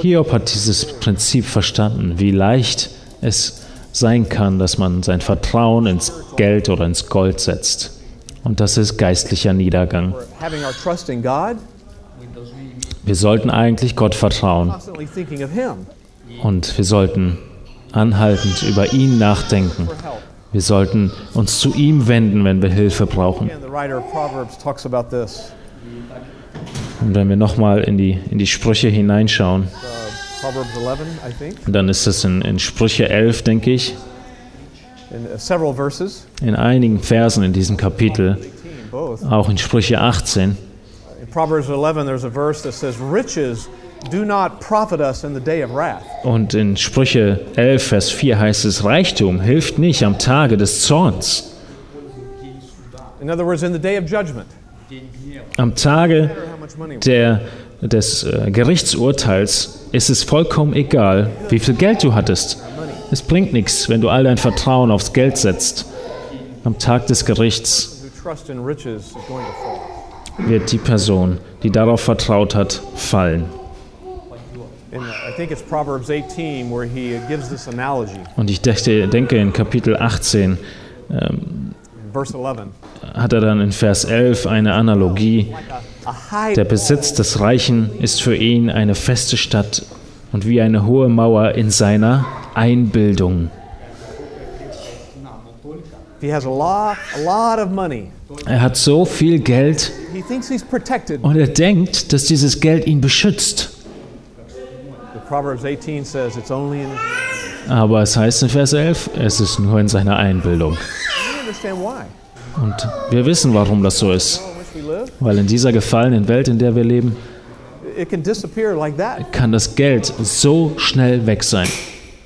S2: Hiob hat dieses Prinzip verstanden, wie leicht es sein kann, dass man sein Vertrauen ins Geld oder ins Gold setzt. Und das ist geistlicher Niedergang.
S1: having our trust in God,
S2: Wir sollten eigentlich Gott vertrauen. Und wir sollten anhaltend über ihn nachdenken. Wir sollten uns zu ihm wenden, wenn wir Hilfe brauchen. Und wenn wir nochmal in die, in die Sprüche hineinschauen,
S1: Uh, Proverbs 11, I think,
S2: dann ist es in, in Sprüche 11, denke ich,
S1: in uh,
S2: in einigen Versen in diesem Kapitel,
S1: 18, both.
S2: auch in Sprüche 18,
S1: In Proverbs 11, there's a verse that says, Riches do not profit us in the day of wrath.
S2: Und in Sprüche 11, Vers 4 heißt es, Reichtum hilft nicht am Tage des Zorns.
S1: In other words, in the day of judgment.
S2: Am Tage der, des äh, Gerichtsurteils ist es vollkommen egal, wie viel Geld du hattest. Es bringt nichts, wenn du all dein Vertrauen aufs Geld setzt. Am Tag des Gerichts Wird die Person, die darauf vertraut hat, fallen.
S1: And I think it's Proverbs 18 where he gives this analogy.
S2: Und ich dachte, denke, in Kapitel 18
S1: In verse 11.
S2: hat er dann in Vers 11 eine Analogie. Der Besitz des Reichen ist für ihn eine feste Stadt und wie eine hohe Mauer in seiner Einbildung.
S1: he has a lot, a lot of money.
S2: Er hat so viel Geld und er denkt, dass dieses Geld ihn beschützt.
S1: But Proverbs 18 says it's only in. You
S2: Aber es heißt in Vers 11, es ist nur in seiner Einbildung. Und wir wissen, warum das so ist. Weil in dieser gefallenen Welt, in der wir leben, kann das Geld so schnell weg sein.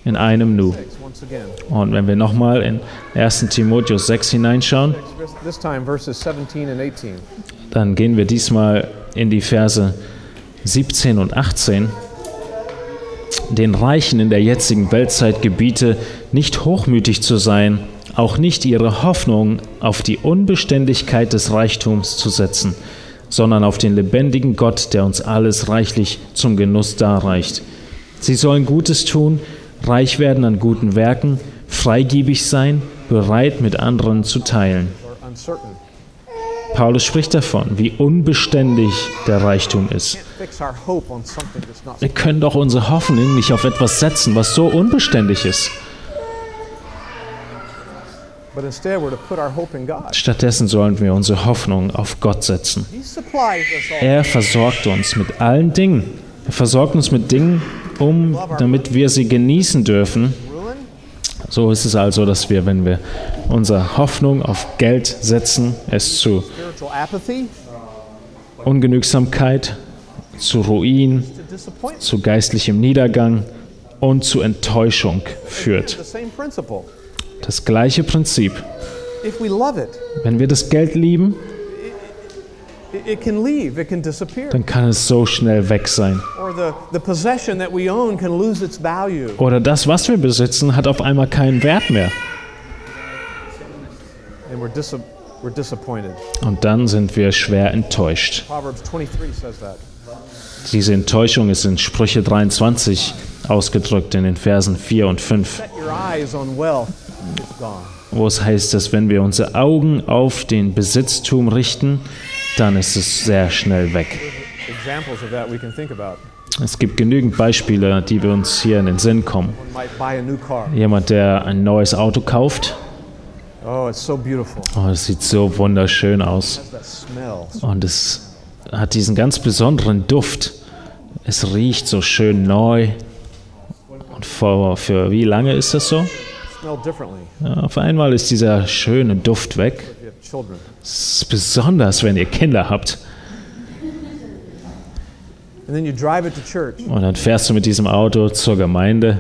S2: In einem Nu. Und wenn wir nochmal in 1 Timotheus 6 hineinschauen,
S1: this time verses 17 and 18.
S2: dann gehen wir diesmal in die Verse 17 und 18. Den Reichen in der jetzigen Weltzeit gebiete, nicht hochmütig zu sein, auch nicht ihre Hoffnung auf die Unbeständigkeit des Reichtums zu setzen, sondern auf den lebendigen Gott, der uns alles reichlich zum Genuss darreicht. Sie sollen Gutes tun, reich werden an guten Werken, freigebig sein, bereit mit anderen zu teilen. Paulus spricht davon, wie unbeständig der Reichtum ist. Wir können doch unsere Hoffnung nicht auf etwas setzen, was so unbeständig ist. Stattdessen sollen wir unsere Hoffnung auf Gott setzen. Er versorgt uns mit allen Dingen. Er versorgt uns mit Dingen, um, damit wir sie genießen dürfen. So ist es also, dass wir, wenn wir unsere Hoffnung auf Geld setzen, es zu Ungenügsamkeit, zu Ruin, zu geistlichem Niedergang und zu Enttäuschung führt. Das gleiche Prinzip. Wenn wir das Geld lieben,
S1: it, it can leave, it can disappear.
S2: Dann kann es so schnell weg sein.
S1: Or the, the possession that we own can lose its value.
S2: Oder das, was wir besitzen, hat auf einmal keinen Wert mehr. Und dann sind wir schwer enttäuscht.
S1: Proverbs 23 says that.
S2: Diese Enttäuschung ist in Sprüche 23 ausgedrückt in den Versen 4 und 5,
S1: Set your eyes on wealth, it's gone.
S2: wo es heißt, dass wenn wir unsere Augen auf den Besitztum richten, dann ist es sehr schnell weg. Es gibt genügend Beispiele, die wir uns hier in den Sinn kommen. Jemand, der ein neues Auto kauft,
S1: Oh,
S2: oh, das sieht so wunderschön aus. Und es hat diesen ganz besonderen Duft. Es riecht so schön neu. Und für, für wie lange ist das so? Ja, auf einmal ist dieser schöne Duft weg. Besonders, wenn ihr Kinder habt. Und dann fährst du mit diesem Auto zur Gemeinde.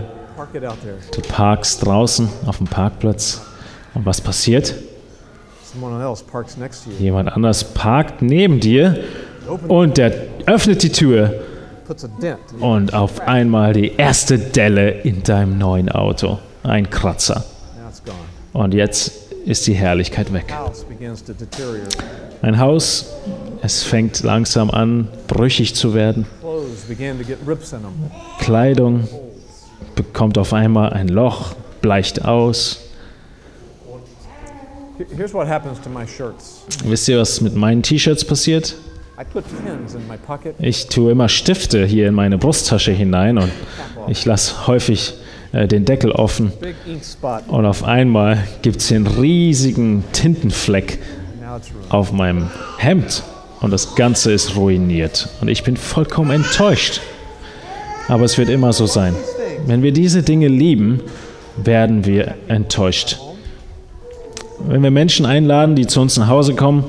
S2: Du parkst draußen auf dem Parkplatz. Und was passiert? Jemand anders parkt neben dir und der öffnet die Tür und auf einmal die erste Delle in deinem neuen Auto. Ein Kratzer. Und jetzt ist die Herrlichkeit weg. Ein Haus, es fängt langsam an, brüchig zu werden. Kleidung bekommt auf einmal ein Loch, bleicht aus. Wisst ihr, was mit meinen T-Shirts passiert? Ich tue immer Stifte hier in meine Brusttasche hinein und ich lasse häufig äh, den Deckel offen. Und auf einmal gibt es hier einen riesigen Tintenfleck auf meinem Hemd und das Ganze ist ruiniert. Und ich bin vollkommen enttäuscht. Aber es wird immer so sein. Wenn wir diese Dinge lieben, werden wir enttäuscht. Wenn wir Menschen einladen, die zu uns nach Hause kommen,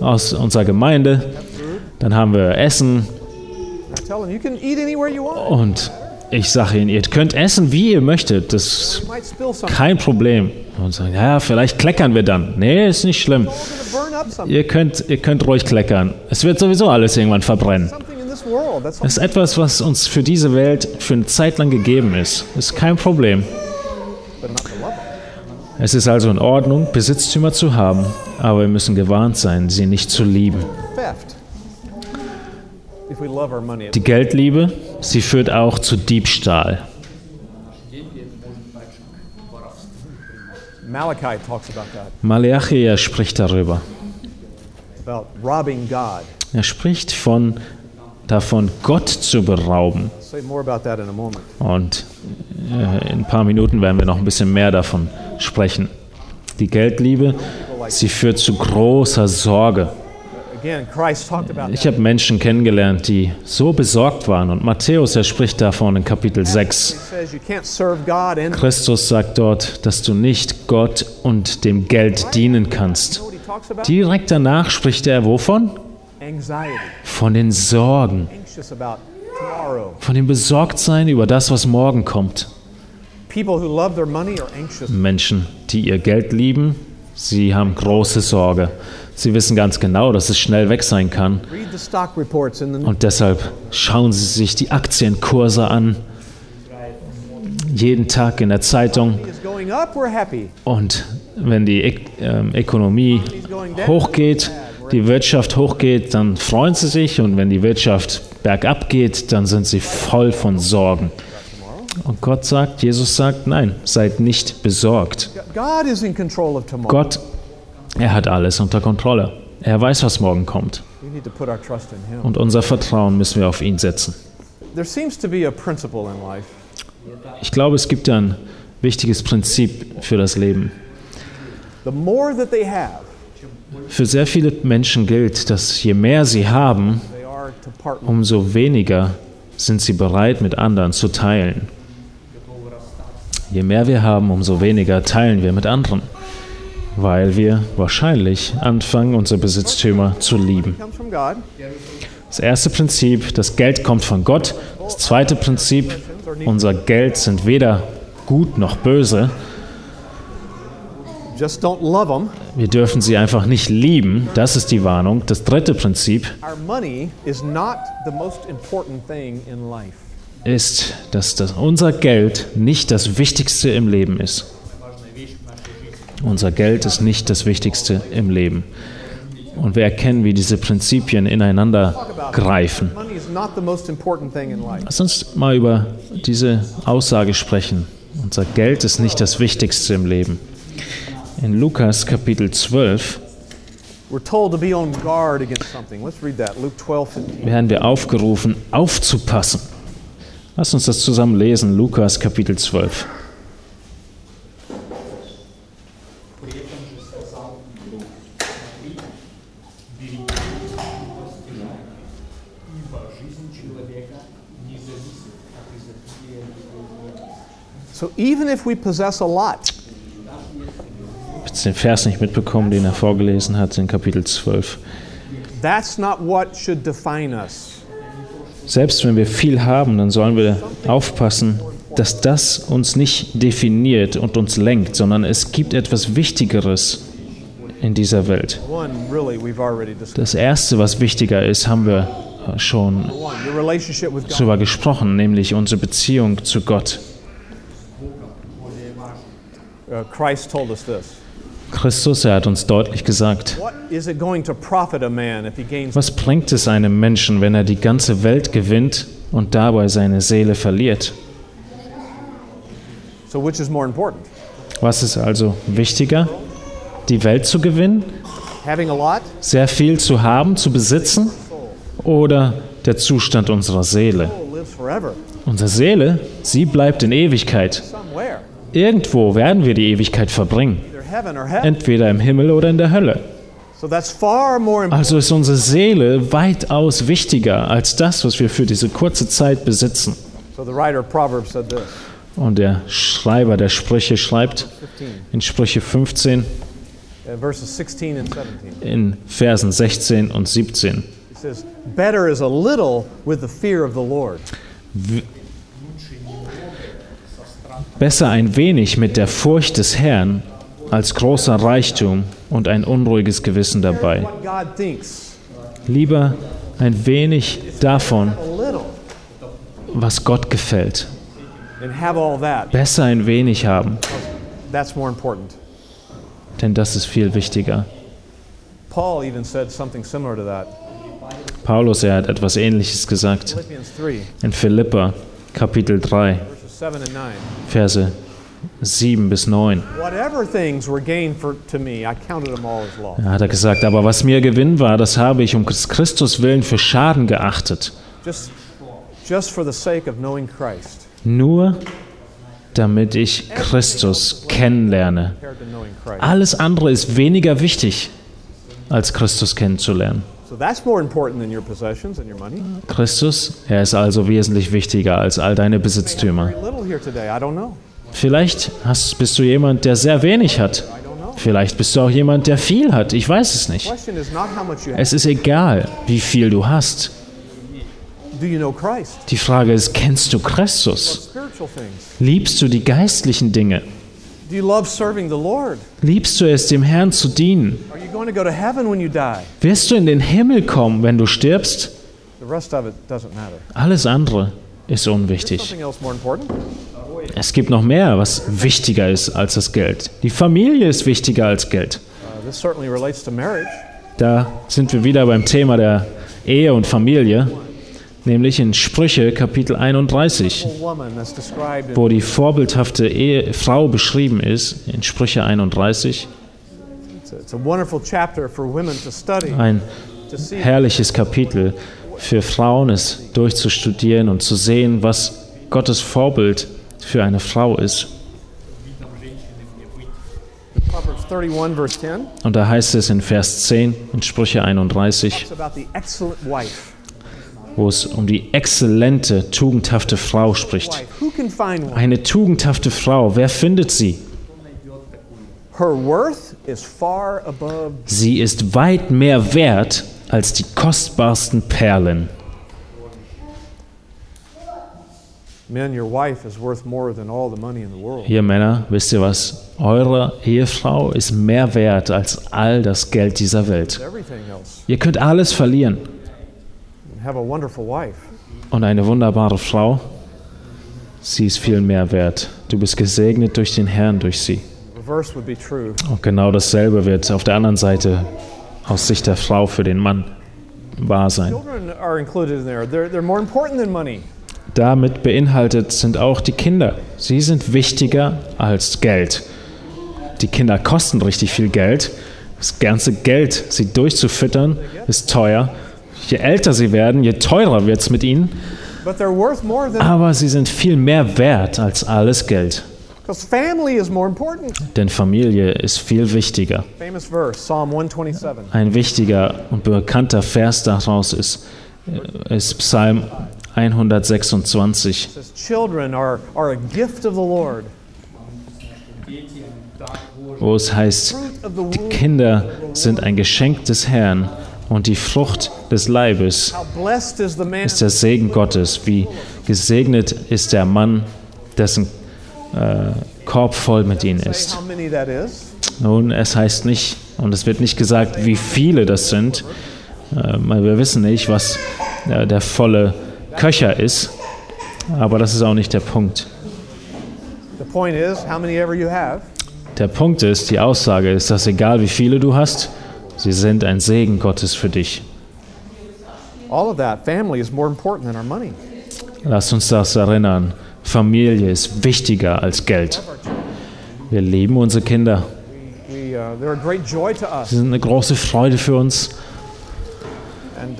S2: aus unserer Gemeinde, dann haben wir Essen und ich sage ihnen, ihr könnt essen, wie ihr möchtet. Das ist kein Problem. Und sagen, ja, vielleicht kleckern wir dann. Nee, ist nicht schlimm. Ihr könnt, ihr könnt ruhig kleckern. Es wird sowieso alles irgendwann verbrennen. Es ist etwas, was uns für diese Welt für eine Zeit lang gegeben ist. Ist kein Problem. Es ist also in Ordnung, Besitztümer zu haben, aber wir müssen gewarnt sein, sie nicht zu lieben.
S1: Theft. If we love our money,
S2: Die Geldliebe, sie führt auch zu Diebstahl.
S1: Malachi
S2: spricht darüber. Er spricht von, davon, Gott zu berauben. Und äh, in ein paar Minuten werden wir noch ein bisschen mehr davon sprechen. Die Geldliebe, sie führt zu großer Sorge.
S1: Again, Christ talked about
S2: Ich habe Menschen kennengelernt, die so besorgt waren. Und Matthäus, er spricht davon in Kapitel 6.
S1: He says you can't serve God and
S2: Christus sagt dort, dass du nicht Gott und dem Geld dienen kannst. Direkt danach spricht er wovon? Von den Sorgen, von dem Besorgtsein über das, was morgen kommt. Menschen, die ihr Geld lieben, sie haben große Sorge. Sie wissen ganz genau, dass es schnell weg sein kann. Und deshalb schauen sie sich die Aktienkurse an. Jeden Tag in der Zeitung. Und wenn die Ök- ähm, Ökonomie hochgeht, die Wirtschaft hochgeht, dann freuen sie sich. Und wenn die Wirtschaft bergab geht, dann sind sie voll von Sorgen. Und Gott sagt, Jesus sagt, nein, seid nicht besorgt. Gott, er hat alles unter Kontrolle. Er weiß, was morgen kommt. Und unser Vertrauen müssen wir auf ihn setzen. Ich glaube, es gibt ein wichtiges Prinzip für das Leben. Für sehr viele Menschen gilt, dass je mehr sie haben, umso weniger sind sie bereit, mit anderen zu teilen. Je mehr wir haben, umso weniger teilen wir mit anderen, weil wir wahrscheinlich anfangen, unsere Besitztümer zu lieben. Das erste Prinzip, das Geld kommt von Gott. Das zweite Prinzip, unser Geld sind weder gut noch böse. Wir dürfen sie einfach nicht lieben. Das ist die Warnung. Das dritte Prinzip ist, dass das, unser Geld nicht das Wichtigste im Leben ist. Unser Geld ist nicht das Wichtigste im Leben. Und wir erkennen, wie diese Prinzipien ineinander greifen. Lass uns mal über diese Aussage sprechen. Unser Geld ist nicht das Wichtigste im Leben. In Lukas Kapitel 12
S1: We're told to be on guard against something. Let's read that. Luke 12, 15.
S2: werden wir aufgerufen, aufzupassen. Lass uns das zusammen lesen. Lukas Kapitel 12.
S1: So even if we possess a lot,
S2: Ich habe den Vers nicht mitbekommen, den er vorgelesen hat in Kapitel 12.
S1: that's not what should define us.
S2: Selbst wenn wir viel haben, dann sollen wir aufpassen, dass das uns nicht definiert und uns lenkt, sondern es gibt etwas Wichtigeres in dieser Welt. Das Erste, was wichtiger ist, haben wir schon
S1: with God.
S2: darüber gesprochen, nämlich unsere Beziehung zu Gott.
S1: Uh, Christ told us this.
S2: Christus, er hat uns deutlich gesagt,
S1: What is it going to profit a man if he gains?
S2: was bringt es einem Menschen, wenn er die ganze Welt gewinnt und dabei seine Seele verliert?
S1: So which is more important?
S2: Was ist also wichtiger? Die Welt zu gewinnen, sehr viel zu haben, zu besitzen oder der Zustand unserer Seele? Unsere Seele, sie bleibt in Ewigkeit. Irgendwo werden wir die Ewigkeit verbringen, entweder im Himmel oder in der Hölle. Also ist unsere Seele weitaus wichtiger als das, was wir für diese kurze Zeit besitzen. Und der Schreiber der Sprüche schreibt
S1: 15,
S2: in Sprüche 15
S1: uh, verses 16 and 17.
S2: in Versen 16 und 17.
S1: He says, Better is a little with the fear of the Lord
S2: Besser ein wenig mit der Furcht des Herrn als großer Reichtum und ein unruhiges Gewissen dabei. Lieber ein wenig davon, was Gott gefällt. Besser ein wenig haben. Denn das ist viel wichtiger. Paulus, er hat etwas Ähnliches gesagt
S1: Philippians 3,
S2: in Philippa Kapitel 3,
S1: verses 7 and 9.
S2: Verse 7 bis 9.
S1: Whatever things were gained for, to me, I counted them all as loss.
S2: Da hat er gesagt, aber was mir Gewinn war, das habe ich um Christus willen für Schaden geachtet. Nur damit ich Christus kennenlerne. Alles andere ist weniger wichtig, als Christus kennenzulernen.
S1: So that's more important than your possessions and your money.
S2: Christus, er ist also wesentlich wichtiger als all deine Besitztümer. Vielleicht hast, bist du jemand, der sehr wenig hat. Vielleicht bist du auch jemand, der viel hat. Ich weiß es nicht.
S1: question is not how much you have.
S2: Es ist egal, wie viel du hast. Die Frage ist, kennst du Christus? Liebst du die geistlichen Dinge? Liebst du es, dem Herrn zu dienen?
S1: Are you going to go to heaven when you die?
S2: Wirst du in den Himmel kommen, wenn du stirbst?
S1: The rest of it doesn't matter.
S2: Alles andere ist unwichtig. Es gibt noch mehr, was wichtiger ist als das Geld. Die Familie ist wichtiger als Geld.
S1: Uh, this certainly relates to marriage.
S2: Da sind wir wieder beim Thema der Ehe und Familie, nämlich in Sprüche Kapitel 31, wo die vorbildhafte Ehe, Frau beschrieben ist, in Sprüche 31. Ein herrliches Kapitel für Frauen, es durchzustudieren und zu sehen, was Gottes Vorbild für eine Frau ist. Und da heißt es in Vers 10 in Sprüche 31, wo es um die exzellente, tugendhafte Frau spricht. Eine tugendhafte Frau, wer findet sie? Sie ist weit mehr wert als die kostbarsten Perlen. Ihr Männer, wisst ihr was? Eure Ehefrau ist mehr wert als all das Geld dieser Welt. Ihr könnt alles verlieren.
S1: Have a wonderful wife.
S2: Und eine wunderbare Frau, sie ist viel mehr wert. Du bist gesegnet durch den Herrn, durch sie. Und genau dasselbe wird auf der anderen Seite aus Sicht der Frau für den Mann wahr sein. Damit beinhaltet sind auch die Kinder. Sie sind wichtiger als Geld. Die Kinder kosten richtig viel Geld. Das ganze Geld, sie durchzufüttern, ist teuer. Je älter sie werden, je teurer wird es mit ihnen. Aber sie sind viel mehr wert als alles Geld. Denn Familie ist viel wichtiger. Ein wichtiger und bekannter Vers daraus ist, äh, ist Psalm 126. Wo es heißt, die Kinder sind ein Geschenk des Herrn und die Frucht des Leibes ist der Segen Gottes. Wie gesegnet ist der Mann, dessen äh, Korb voll mit ihnen ist. Nun, es heißt nicht, und es wird nicht gesagt, wie viele das sind. Äh, wir wissen nicht, was äh, der volle Köcher ist. Aber das ist auch nicht der Punkt. Der Punkt ist, die Aussage ist, dass egal wie viele du hast, sie sind ein Segen Gottes für dich.
S1: all of that, family is more important than our money.
S2: Lass uns das erinnern. Familie ist wichtiger als Geld. Wir lieben unsere Kinder.
S1: Uh.
S2: Sie sind eine große Freude für uns.
S1: Uh.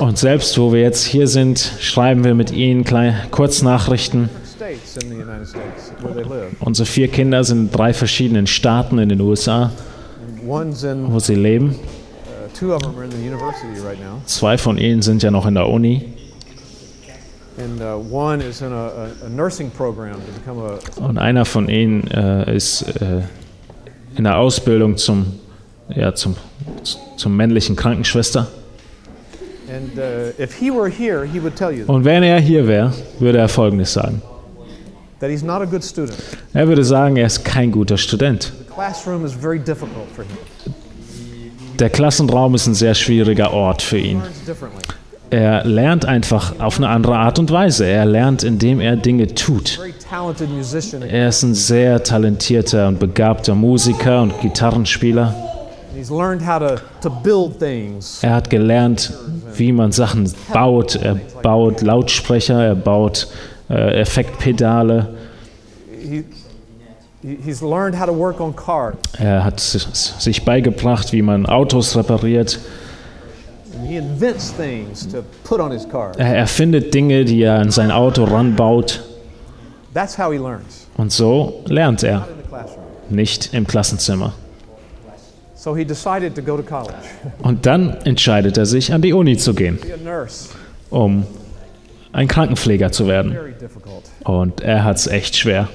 S2: Und selbst wo wir jetzt hier sind, schreiben wir mit ihnen kleine Kurznachrichten. Unsere vier Kinder sind in drei verschiedenen Staaten in den USA, wo sie leben.
S1: uh, two of them are in the university right now.
S2: Zwei von ihnen sind ja noch in der Uni.
S1: And uh, one is in a, a, a nursing program to become a,
S2: Und einer von ihnen äh, ist äh, in der Ausbildung zum, ja, zum, zum männlichen Krankenschwester.
S1: and uh, if he were here, he would tell you
S2: Und wenn er hier wäre, würde er Folgendes sagen.
S1: that he's not a good student.
S2: Er würde sagen, er ist kein guter Student. Der Klassenraum ist ein sehr schwieriger Ort für ihn. Er lernt einfach auf eine andere Art und Weise. Er lernt, indem er Dinge tut. Er ist ein sehr talentierter und begabter Musiker und Gitarrenspieler. Er hat gelernt, wie man Sachen baut. Er baut Lautsprecher, er baut äh, Effektpedale.
S1: He, he- he's learned how to work on cars.
S2: Er hat si- sich beigebracht, wie man Autos repariert.
S1: He invents things to put on his car.
S2: Er erfindet Dinge, die er an sein Auto ranbaut.
S1: That's how he learns,
S2: Und so lernt er, nicht im Klassenzimmer.
S1: So he decided to go to college,
S2: Und dann entscheidet er sich, an die Uni zu gehen, um ein Krankenpfleger zu werden. Und er hat es echt schwer.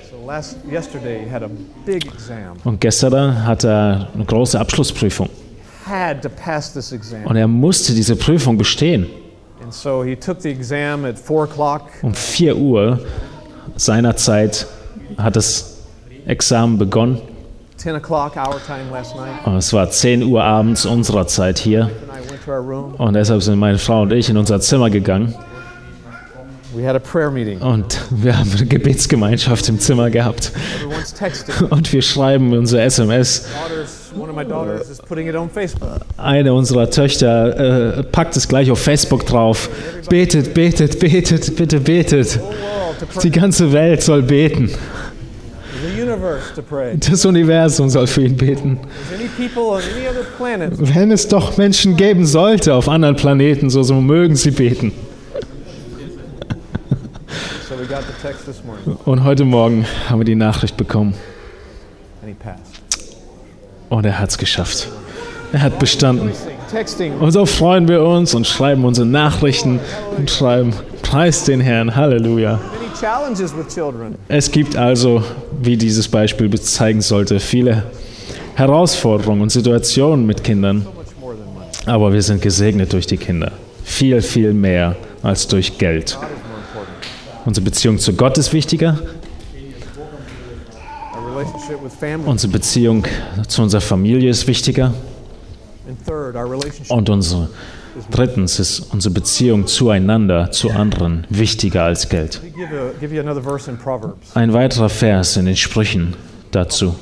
S2: Und gestern hat er eine große Abschlussprüfung. Und er musste diese Prüfung bestehen. Um 4 Uhr seiner Zeit hat das Examen begonnen.
S1: 10 o'clock our time last night.
S2: Und es war 10 Uhr abends unserer Zeit hier. Und deshalb sind meine Frau und ich in unser Zimmer gegangen. Und wir haben eine Gebetsgemeinschaft im Zimmer gehabt. Und wir schreiben unsere SMS. Eine unserer Töchter äh, packt es gleich auf Facebook drauf. Betet, betet, betet, bitte betet. Die ganze Welt soll beten. Das Universum soll für ihn beten. Wenn es doch Menschen geben sollte auf anderen Planeten, so, so mögen sie beten.
S1: So we got the text this morning,
S2: Und heute Morgen haben wir die Nachricht bekommen. Und er hat es geschafft. Er hat bestanden. Und so freuen wir uns und schreiben unsere Nachrichten und schreiben, preis den Herrn, Halleluja. Es gibt also, wie dieses Beispiel zeigen sollte, viele Herausforderungen und Situationen mit Kindern. Aber wir sind gesegnet durch die Kinder. Viel, viel mehr als durch Geld.
S1: God is more important.
S2: Unsere Beziehung zu Gott ist wichtiger. Unsere Beziehung zu unserer Familie ist wichtiger. Und unsere, drittens ist unsere Beziehung zueinander, zu anderen, wichtiger als Geld. Ein weiterer Vers in den Sprüchen dazu.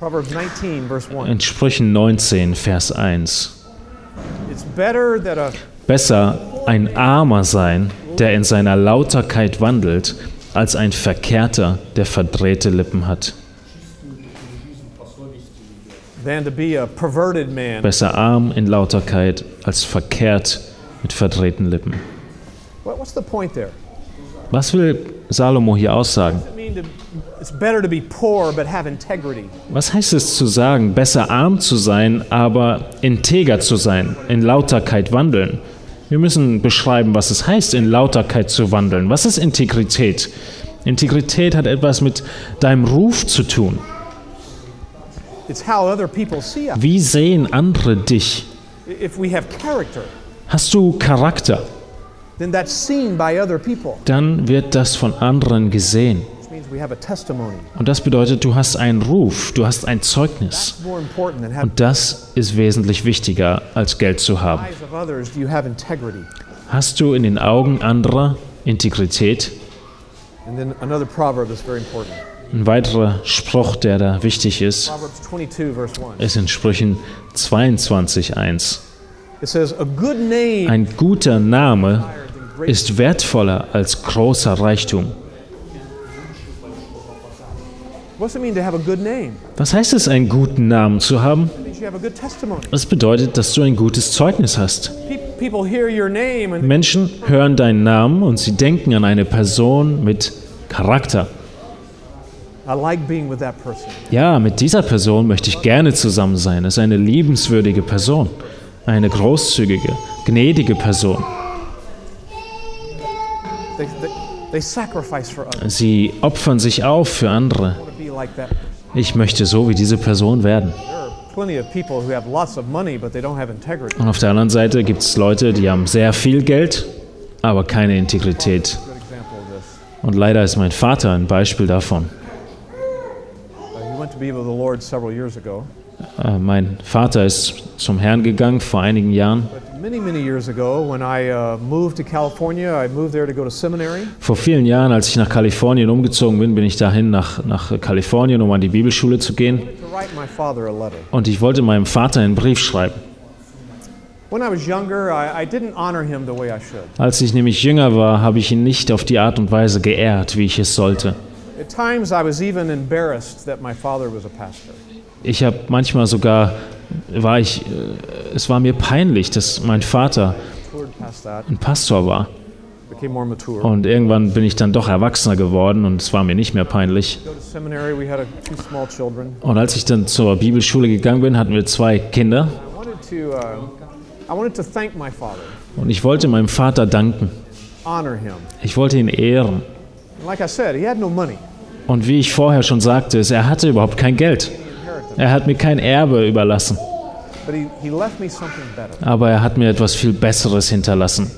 S1: Proverbs 19, verse 1.
S2: In Sprüchen 19, Vers 1.
S1: It's better that a
S2: Besser ein Armer sein, der in seiner Lauterkeit wandelt, als ein Verkehrter, der verdrehte Lippen hat. Besser arm in Lauterkeit, als verkehrt mit verdrehten Lippen. Was will Salomo hier aussagen? Was heißt es zu sagen, besser arm zu sein, aber integer zu sein, in Lauterkeit wandeln? Wir müssen beschreiben, was es heißt, in Lauterkeit zu wandeln. Was ist Integrität? Integrität hat etwas mit deinem Ruf zu tun. Wie sehen andere dich? Hast du Charakter? Dann wird das von anderen gesehen. Und das bedeutet, du hast einen Ruf, du hast ein Zeugnis. Und das ist wesentlich wichtiger, als Geld zu haben. Hast du in den Augen anderer Integrität?
S1: And then another proverb that's very important.
S2: Ein weiterer Spruch, der da wichtig ist,
S1: Proverbs 22, verse 1.
S2: ist in Sprüchen 22.1.
S1: It says, A good name
S2: Ein guter Name ist wertvoller als großer Reichtum. Was heißt es, einen guten Namen zu haben? Das bedeutet, dass du ein gutes Zeugnis hast. Menschen hören deinen Namen und sie denken an eine Person mit Charakter. Ja, mit dieser Person möchte ich gerne zusammen sein. Es ist eine liebenswürdige Person, eine großzügige, gnädige Person. Sie opfern sich auf für andere. Ich möchte so wie diese Person werden. Und auf der anderen Seite gibt es Leute, die haben sehr viel Geld, aber keine Integrität. Und leider ist mein Vater ein Beispiel davon.
S1: Uh,
S2: Äh, Mein Vater ist zum Herrn gegangen vor einigen Jahren,
S1: but Many, many years ago, when I uh, moved to California, I moved there to go to seminary.
S2: Vor vielen Jahren, als ich nach Kalifornien umgezogen bin, bin ich dahin nach, nach Kalifornien, um an die Bibelschule zu gehen.
S1: to write my father a letter.
S2: Und ich wollte meinem Vater einen Brief schreiben.
S1: When I was younger, I, I didn't honor him the way I should.
S2: Als ich nämlich jünger war, habe ich ihn nicht auf die Art und Weise geehrt, wie ich es sollte.
S1: At times, I was even embarrassed that my father was a pastor.
S2: Ich habe manchmal sogar, war ich, äh, es war mir peinlich, dass mein Vater ein Pastor war. Und irgendwann bin ich dann doch erwachsener geworden und es war mir nicht mehr peinlich. Und als ich dann zur Bibelschule gegangen bin, hatten wir zwei Kinder.
S1: Uh,
S2: Und ich wollte meinem Vater danken. Ich wollte ihn ehren. Und wie ich vorher schon sagte, er hatte überhaupt kein Geld. Er hat mir kein Erbe überlassen. Aber er hat mir etwas viel Besseres hinterlassen.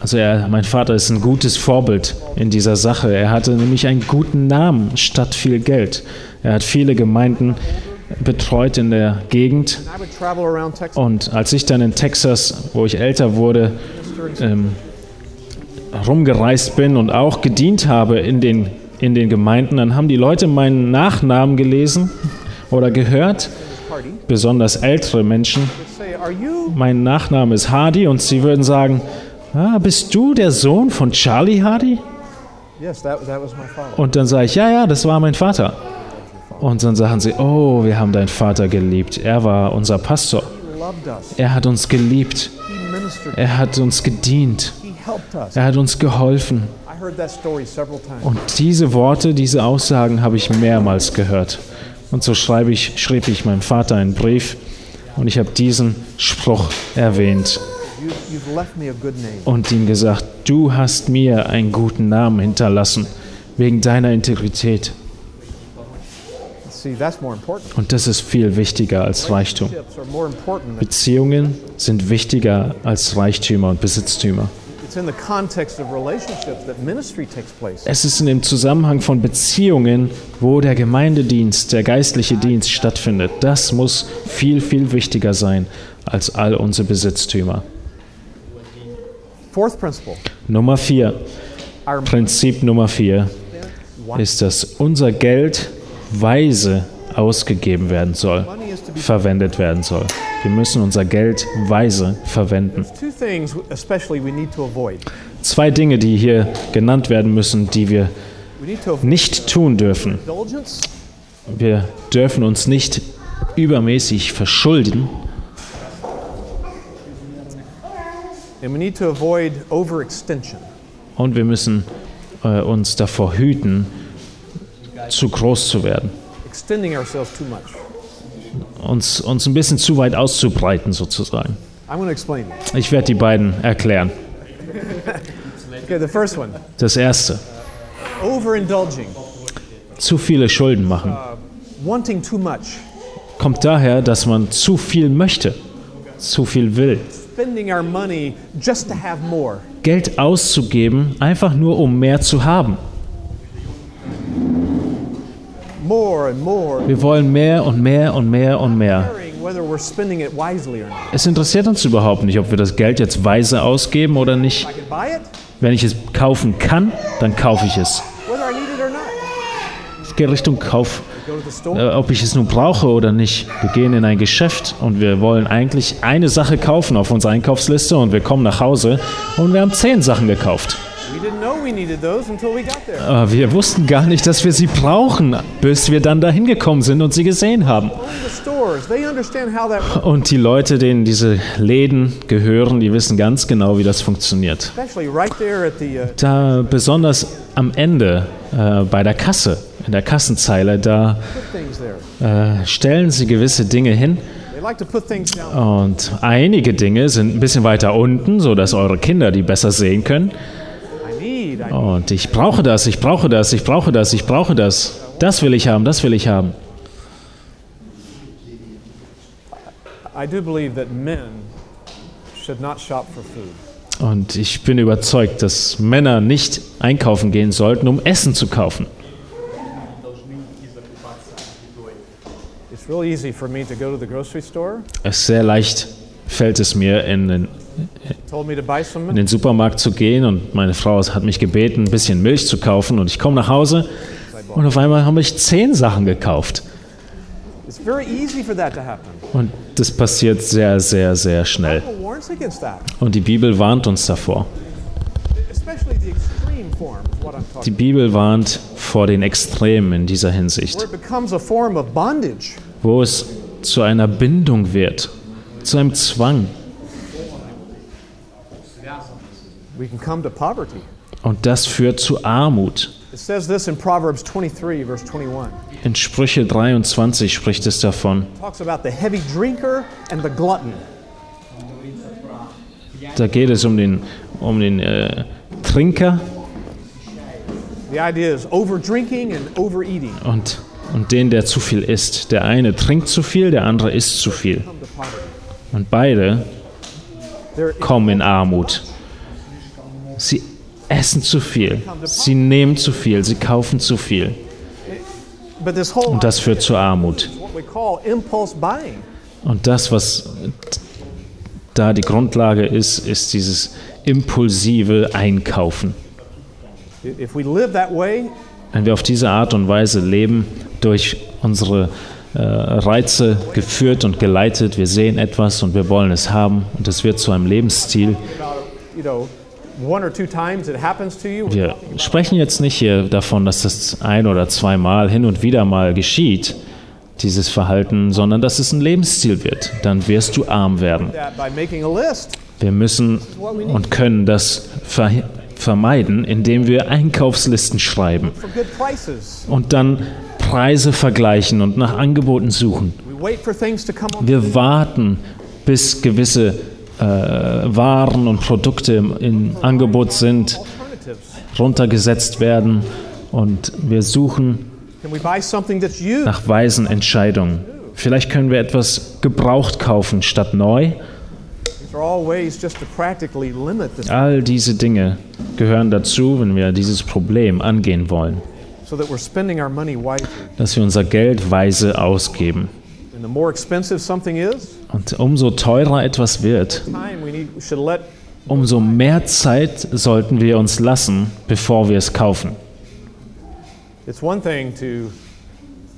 S2: Also er, mein Vater ist ein gutes Vorbild in dieser Sache. Er hatte nämlich einen guten Namen statt viel Geld. Er hat viele Gemeinden betreut in der Gegend. Und als ich dann in Texas, wo ich älter wurde, ähm, rumgereist bin und auch gedient habe in den, in den Gemeinden, dann haben die Leute meinen Nachnamen gelesen oder gehört, besonders ältere Menschen. Mein Nachname ist Hardy und sie würden sagen, ah, bist du der Sohn von Charlie Hardy? Und dann sage ich, ja, ja, das war mein Vater. Und dann sagen sie, oh, wir haben deinen Vater geliebt. Er war unser Pastor. Er hat uns geliebt. Er hat uns gedient. Er hat uns geholfen. Und diese Worte, diese Aussagen habe ich mehrmals gehört. Und so schreibe ich, schrieb ich meinem Vater einen Brief und ich habe diesen Spruch erwähnt und ihm gesagt, du hast mir einen guten Namen hinterlassen wegen deiner Integrität. Und das ist viel wichtiger als Reichtum. Beziehungen sind wichtiger als Reichtümer und Besitztümer.
S1: It's in the context of relationships that ministry takes place.
S2: Es ist in dem Zusammenhang von Beziehungen, wo der Gemeindedienst, der geistliche Dienst stattfindet. Das muss viel, viel wichtiger sein als all unsere Besitztümer.
S1: Fourth principle.
S2: Nummer vier, Prinzip Nummer vier ist, dass unser Geld weise ausgegeben werden soll, verwendet werden soll. Wir müssen unser Geld weise verwenden. Zwei Dinge, die hier genannt werden müssen, die wir nicht tun dürfen. Wir dürfen uns nicht übermäßig verschulden. Und wir müssen äh, uns davor hüten, zu groß zu werden, uns, uns ein bisschen zu weit auszubreiten sozusagen. Ich werde die beiden erklären.
S1: Okay, the first one
S2: Das erste,
S1: overindulging,
S2: zu viele Schulden machen,
S1: much,
S2: kommt daher, dass man zu viel möchte, zu viel will.
S1: spending our money just to have more.
S2: Geld auszugeben, einfach nur um mehr zu haben. Wir wollen mehr und mehr und mehr und mehr. Es interessiert uns überhaupt nicht, ob wir das Geld jetzt weise ausgeben oder nicht. Wenn ich es kaufen kann, dann kaufe ich es. Ich gehe Richtung Kauf, äh, ob ich es nun brauche oder nicht. Wir gehen in ein Geschäft und wir wollen eigentlich eine Sache kaufen auf unserer Einkaufsliste und wir kommen nach Hause und wir haben zehn Sachen gekauft. Aber wir wussten gar nicht, dass wir sie brauchen, bis wir dann dahin gekommen sind und sie gesehen haben. Und die Leute, denen diese Läden gehören, die wissen ganz genau, wie das funktioniert.
S1: Uh,
S2: Da besonders am Ende äh, bei der Kasse, in der Kassenzeile, da äh, stellen sie gewisse Dinge hin und einige Dinge sind ein bisschen weiter unten, sodass eure Kinder die besser sehen können. Und ich brauche das, ich brauche das, ich brauche das, ich brauche das. Das will ich haben, das will ich haben. Und ich bin überzeugt, dass Männer nicht einkaufen gehen sollten, um Essen zu kaufen. Es ist sehr leicht, fällt es mir in den in den Supermarkt zu gehen und meine Frau hat mich gebeten, ein bisschen Milch zu kaufen und ich komme nach Hause und auf einmal habe ich zehn Sachen gekauft. Und das passiert sehr, sehr, sehr schnell. Und die Bibel warnt uns davor. Die Bibel warnt vor den Extremen in dieser Hinsicht, wo es zu einer Bindung wird, zu einem Zwang.
S1: We can come to poverty.
S2: Und das führt zu Armut.
S1: It says this in Proverbs 23, verse 21.
S2: In Sprüche 23 spricht es davon.
S1: It talks about the heavy drinker and the glutton.
S2: Da geht es um den, um den äh, Trinker
S1: The idea is over drinking and overeating.
S2: und, und den, der zu viel isst. Der eine trinkt zu viel, der andere isst zu viel. Und beide kommen in Armut. Sie essen zu viel, sie nehmen zu viel, sie kaufen zu viel. Und das führt zu Armut. Und das, was da die Grundlage ist, ist dieses impulsive Einkaufen. Wenn wir auf diese Art und Weise leben, durch unsere äh, Reize geführt und geleitet, wir sehen etwas und wir wollen es haben und es wird zu einem Lebensstil.
S1: About you know, one or two times it happens to you.
S2: Wir sprechen jetzt nicht hier davon, dass das ein oder zweimal hin und wieder mal geschieht, dieses Verhalten, sondern dass es ein Lebensstil wird. Dann wirst du arm werden. Wir müssen und können das ver vermeiden, indem wir Einkaufslisten schreiben und dann Preise vergleichen und nach Angeboten suchen.
S1: We wait for things to come on.
S2: Wir warten, bis gewisse äh, Waren und Produkte im, im Angebot sind, runtergesetzt werden und wir suchen nach weisen Entscheidungen. Vielleicht können wir etwas gebraucht kaufen statt neu. All diese Dinge gehören dazu, wenn wir dieses Problem angehen wollen, dass wir unser Geld weise ausgeben. Und umso teurer etwas wird, umso mehr Zeit sollten wir uns lassen, bevor wir es kaufen.
S1: it's one thing to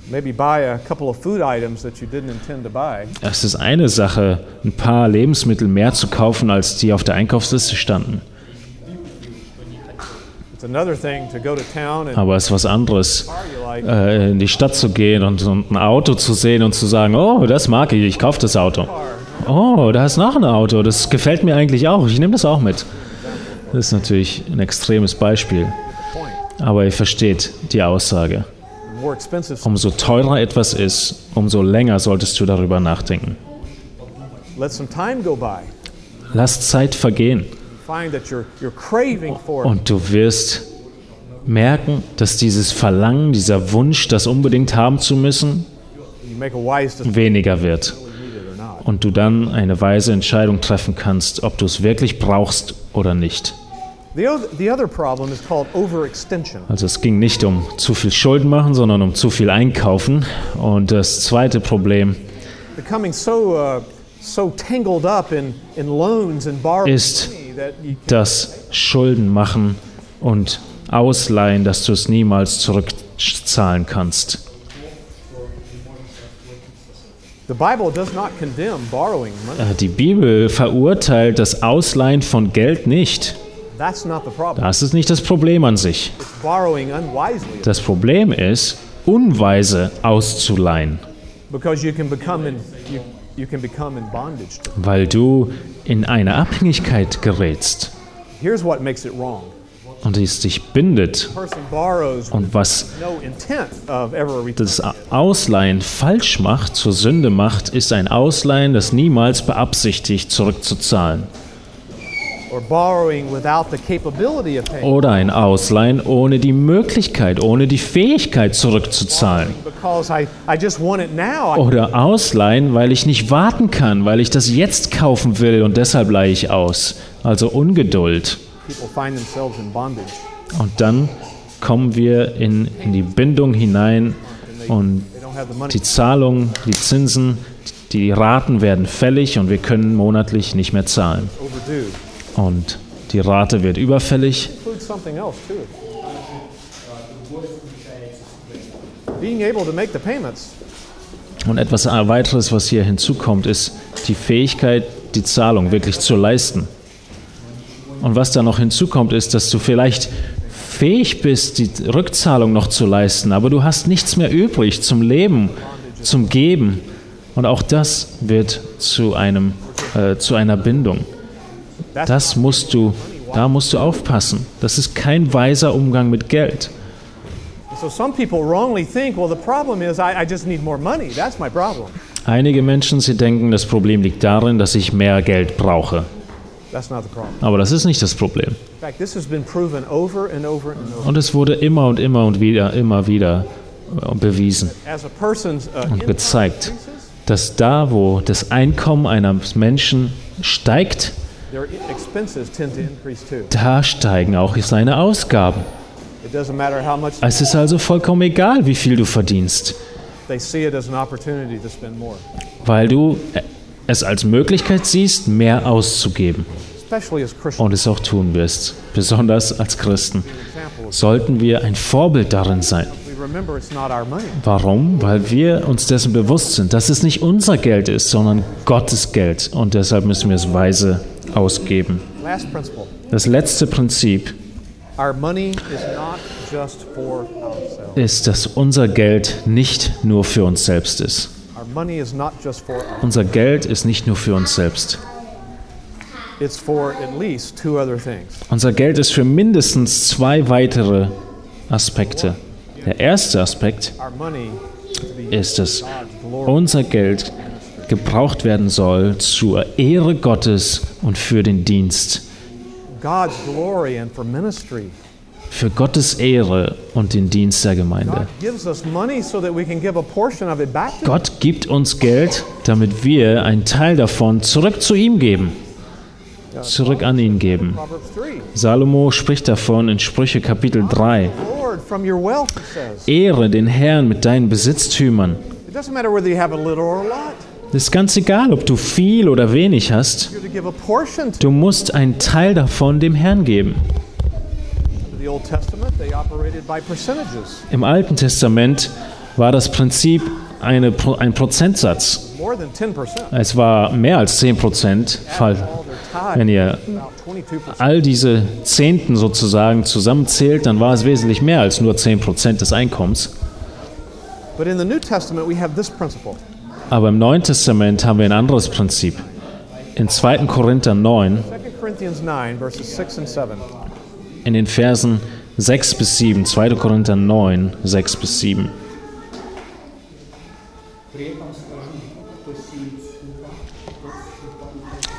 S1: maybe buy a couple of food items that you didn't intend to buy.
S2: Es ist eine Sache, ein paar Lebensmittel mehr zu kaufen, als die auf der Einkaufsliste standen.
S1: It's another thing to go to town and
S2: Aber es ist was anderes, äh, in die Stadt zu gehen und, und ein Auto zu sehen und zu sagen, oh, das mag ich, ich kaufe das Auto. Oh, da ist noch ein Auto, das gefällt mir eigentlich auch, ich nehme das auch mit. Das ist natürlich ein extremes Beispiel, aber ihr versteht die Aussage. Umso teurer etwas ist, umso länger solltest du darüber nachdenken.
S1: let some time go by.
S2: Lass Zeit vergehen Und du wirst merken, dass dieses Verlangen, dieser Wunsch, das unbedingt haben zu müssen, weniger wird. und du dann eine weise Entscheidung treffen kannst, ob du es wirklich brauchst oder nicht. Also es ging nicht um zu viel Schulden machen, sondern um zu viel einkaufen. Und das zweite Problem
S1: uh,
S2: Ist das Schulden machen und ausleihen, dass du es niemals zurückzahlen kannst. Äh, Die Bibel verurteilt das Ausleihen von Geld nicht. Das ist nicht das Problem an sich. Das Problem ist, unweise auszuleihen. Weil du in eine Abhängigkeit gerätst
S1: Here's what makes it wrong.
S2: und es dich bindet. Und was das Ausleihen falsch macht, zur Sünde macht, ist ein Ausleihen, das niemals beabsichtigt, zurückzuzahlen. Oder ein Ausleihen ohne die Möglichkeit, ohne die Fähigkeit zurückzuzahlen.
S1: Because I, I just want it now. I,
S2: Oder Ausleihen, weil ich nicht warten kann, weil ich das jetzt kaufen will und deshalb leihe ich aus. Also Ungeduld. Und dann kommen wir in, in die Bindung hinein und die Zahlungen, die Zinsen, Die Raten werden fällig und wir können monatlich nicht mehr zahlen. Und die Rate wird überfällig. Und etwas weiteres, was hier hinzukommt, ist die Fähigkeit, die Zahlung wirklich zu leisten. Und was da noch hinzukommt, ist, dass du vielleicht fähig bist, die Rückzahlung noch zu leisten, aber du hast nichts mehr übrig zum Leben, zum Geben. Und auch das wird zu, einem, äh, zu einer Bindung. Das musst du, da musst du aufpassen. Das ist kein weiser Umgang mit Geld. Einige Menschen, sie denken, das Problem liegt darin, dass ich mehr Geld brauche. Aber das ist nicht das Problem. Und es wurde immer und immer und wieder, immer wieder äh, bewiesen
S1: uh, income
S2: gezeigt. dass da, wo das Einkommen eines Menschen steigt, da steigen auch seine Ausgaben. Es ist also vollkommen egal, wie viel du verdienst, weil du es als Möglichkeit siehst, mehr auszugeben und es auch tun wirst. Besonders als Christen sollten wir ein Vorbild darin sein. Warum? Weil wir uns dessen bewusst sind, dass es nicht unser Geld ist, sondern Gottes Geld. Und deshalb müssen wir es weise ausgeben. Das letzte Prinzip ist, dass unser Geld nicht nur für uns selbst ist. Unser Geld ist nicht nur für uns selbst.
S1: It's for at least two other things.
S2: Unser Geld ist für mindestens zwei weitere Aspekte. Der erste Aspekt ist, dass unser Geld gebraucht werden soll zur Ehre Gottes und für den Dienst. Für Gottes Ehre und den Dienst der Gemeinde. Gott gibt uns Geld, damit wir einen Teil davon zurück zu ihm geben, zurück an ihn geben.
S1: Proverbs 3.
S2: Salomo spricht davon in Sprüche Kapitel 3.
S1: Lord, from your wealth, it says.
S2: Ehre den Herrn mit deinen Besitztümern. Es ist ganz egal, ob du viel oder wenig hast. Du musst einen Teil davon dem Herrn geben. Im Alten Testament war das Prinzip eine, ein Prozentsatz.
S1: More than 10%.
S2: Es war mehr als 10 Prozent. Wenn ihr
S1: about 22%.
S2: all diese Zehnten sozusagen zusammenzählt, dann war es wesentlich mehr als nur 10 Prozent des Einkommens.
S1: But in the New Testament, we have this principle.
S2: Aber im Neuen Testament haben wir ein anderes Prinzip. In 2. Korinther 9,
S1: 2 Corinthians 9, verses 6 and 7.
S2: in den Versen 6 bis 7, 2. Korinther 9, 6 bis 7.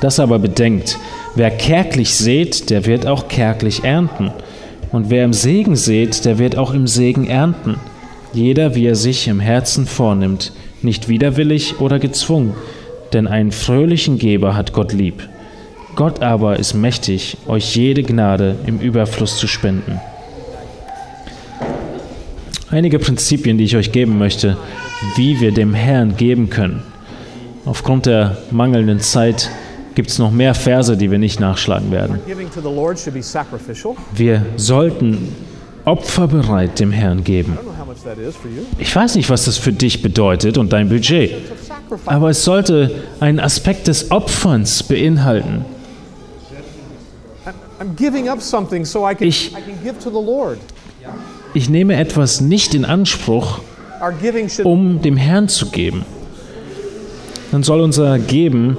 S2: Das aber bedenkt, wer kärglich sät, der wird auch kärglich ernten. Und wer im Segen sät, der wird auch im Segen ernten. Jeder, wie er sich im Herzen vornimmt, nicht widerwillig oder gezwungen, denn einen fröhlichen Geber hat Gott lieb. Gott aber ist mächtig, euch jede Gnade im Überfluss zu spenden. Einige Prinzipien, die ich euch geben möchte, wie wir dem Herrn geben können. Aufgrund der mangelnden Zeit gibt es noch mehr Verse, die wir nicht nachschlagen werden. Wir sollten opferbereit dem Herrn geben. Ich weiß nicht, was das für dich bedeutet und dein Budget, aber es sollte einen Aspekt des Opferns beinhalten.
S1: I'm- I'm giving up something so I can,
S2: Ich-
S1: I can give to the Lord.
S2: Ich nehme etwas nicht in Anspruch, um dem Herrn zu geben. Dann soll unser Geben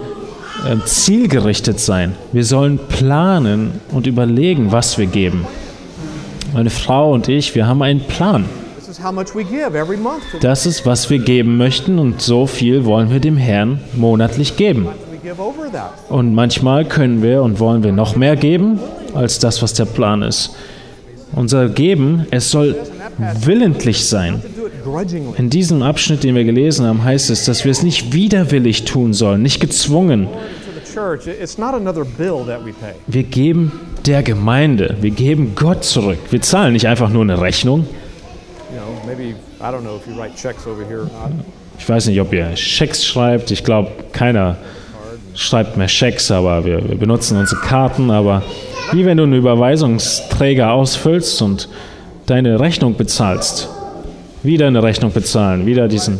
S2: äh, zielgerichtet sein. Wir sollen planen und überlegen, was wir geben. Meine Frau und ich, wir haben einen Plan. Das ist, was wir geben möchten und so viel wollen wir dem Herrn monatlich geben. Und manchmal können wir und wollen wir noch mehr geben als das, was der Plan ist. Unser Geben, es soll willentlich sein. In diesem Abschnitt, den wir gelesen haben, heißt es, dass wir es nicht widerwillig tun sollen, nicht gezwungen. Wir geben der Gemeinde, wir geben Gott zurück. Wir zahlen nicht einfach nur eine Rechnung. Ich weiß nicht, ob ihr Schecks schreibt. Ich glaube, keiner schreibt mehr Schecks, aber wir, wir benutzen unsere Karten. Aber wie wenn du einen Überweisungsträger ausfüllst und deine Rechnung bezahlst. Wieder eine Rechnung bezahlen, wieder diesen,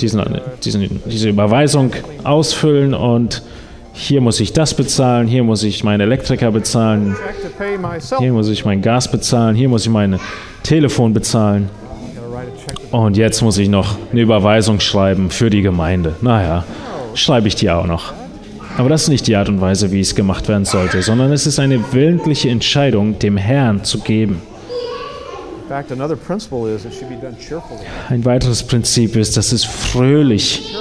S2: diesen, diesen, diese Überweisung ausfüllen und hier muss ich das bezahlen, hier muss ich meinen Elektriker bezahlen, hier muss ich mein Gas bezahlen, hier muss ich mein Telefon bezahlen. Und jetzt muss ich noch eine Überweisung schreiben für die Gemeinde. Naja, schreibe ich die auch noch. Aber das ist nicht die Art und Weise, wie es gemacht werden sollte, sondern es ist eine willentliche Entscheidung, dem Herrn zu geben. Ein weiteres Prinzip ist, dass es fröhlich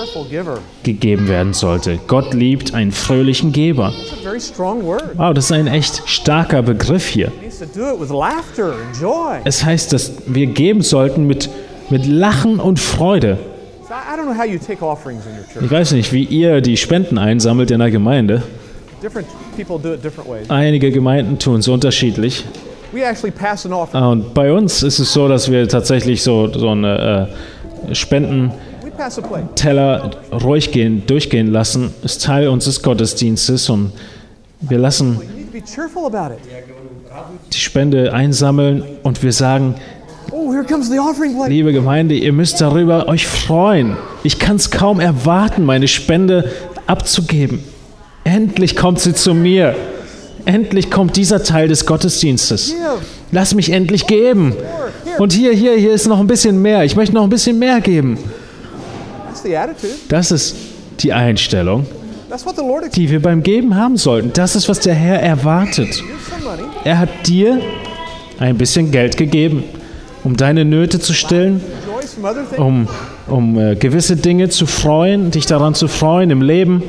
S2: gegeben werden sollte. Gott liebt einen fröhlichen Geber. Wow, das ist ein echt starker Begriff hier. Es heißt, dass wir geben sollten mit, mit Lachen und Freude.
S1: So I I don't know how you take offerings in your church.
S2: Ich weiß nicht, wie ihr die Spenden einsammelt in der Gemeinde.
S1: Different people do it different ways.
S2: Einige Gemeinden tun es unterschiedlich.
S1: We actually pass an offering.
S2: Ah, Und bei uns ist es so, dass wir tatsächlich so, so eine äh, Spendenteller ruhig gehen, durchgehen lassen. Ist Teil unseres Gottesdienstes und wir lassen die Spende einsammeln und wir sagen,
S1: Oh, here comes the offering plate.
S2: liebe Gemeinde, ihr müsst darüber euch freuen. Ich kann es kaum erwarten, meine Spende abzugeben. Endlich kommt sie zu mir. Endlich kommt dieser Teil des Gottesdienstes. Lass mich endlich geben. Und hier, hier, hier ist noch ein bisschen mehr. Ich möchte noch ein bisschen mehr geben. Das ist die Einstellung, die wir beim Geben haben sollten. Das ist, was der Herr erwartet. Er hat dir ein bisschen Geld gegeben, um deine Nöte zu stillen, um, um äh, gewisse Dinge zu freuen, dich daran zu freuen im Leben,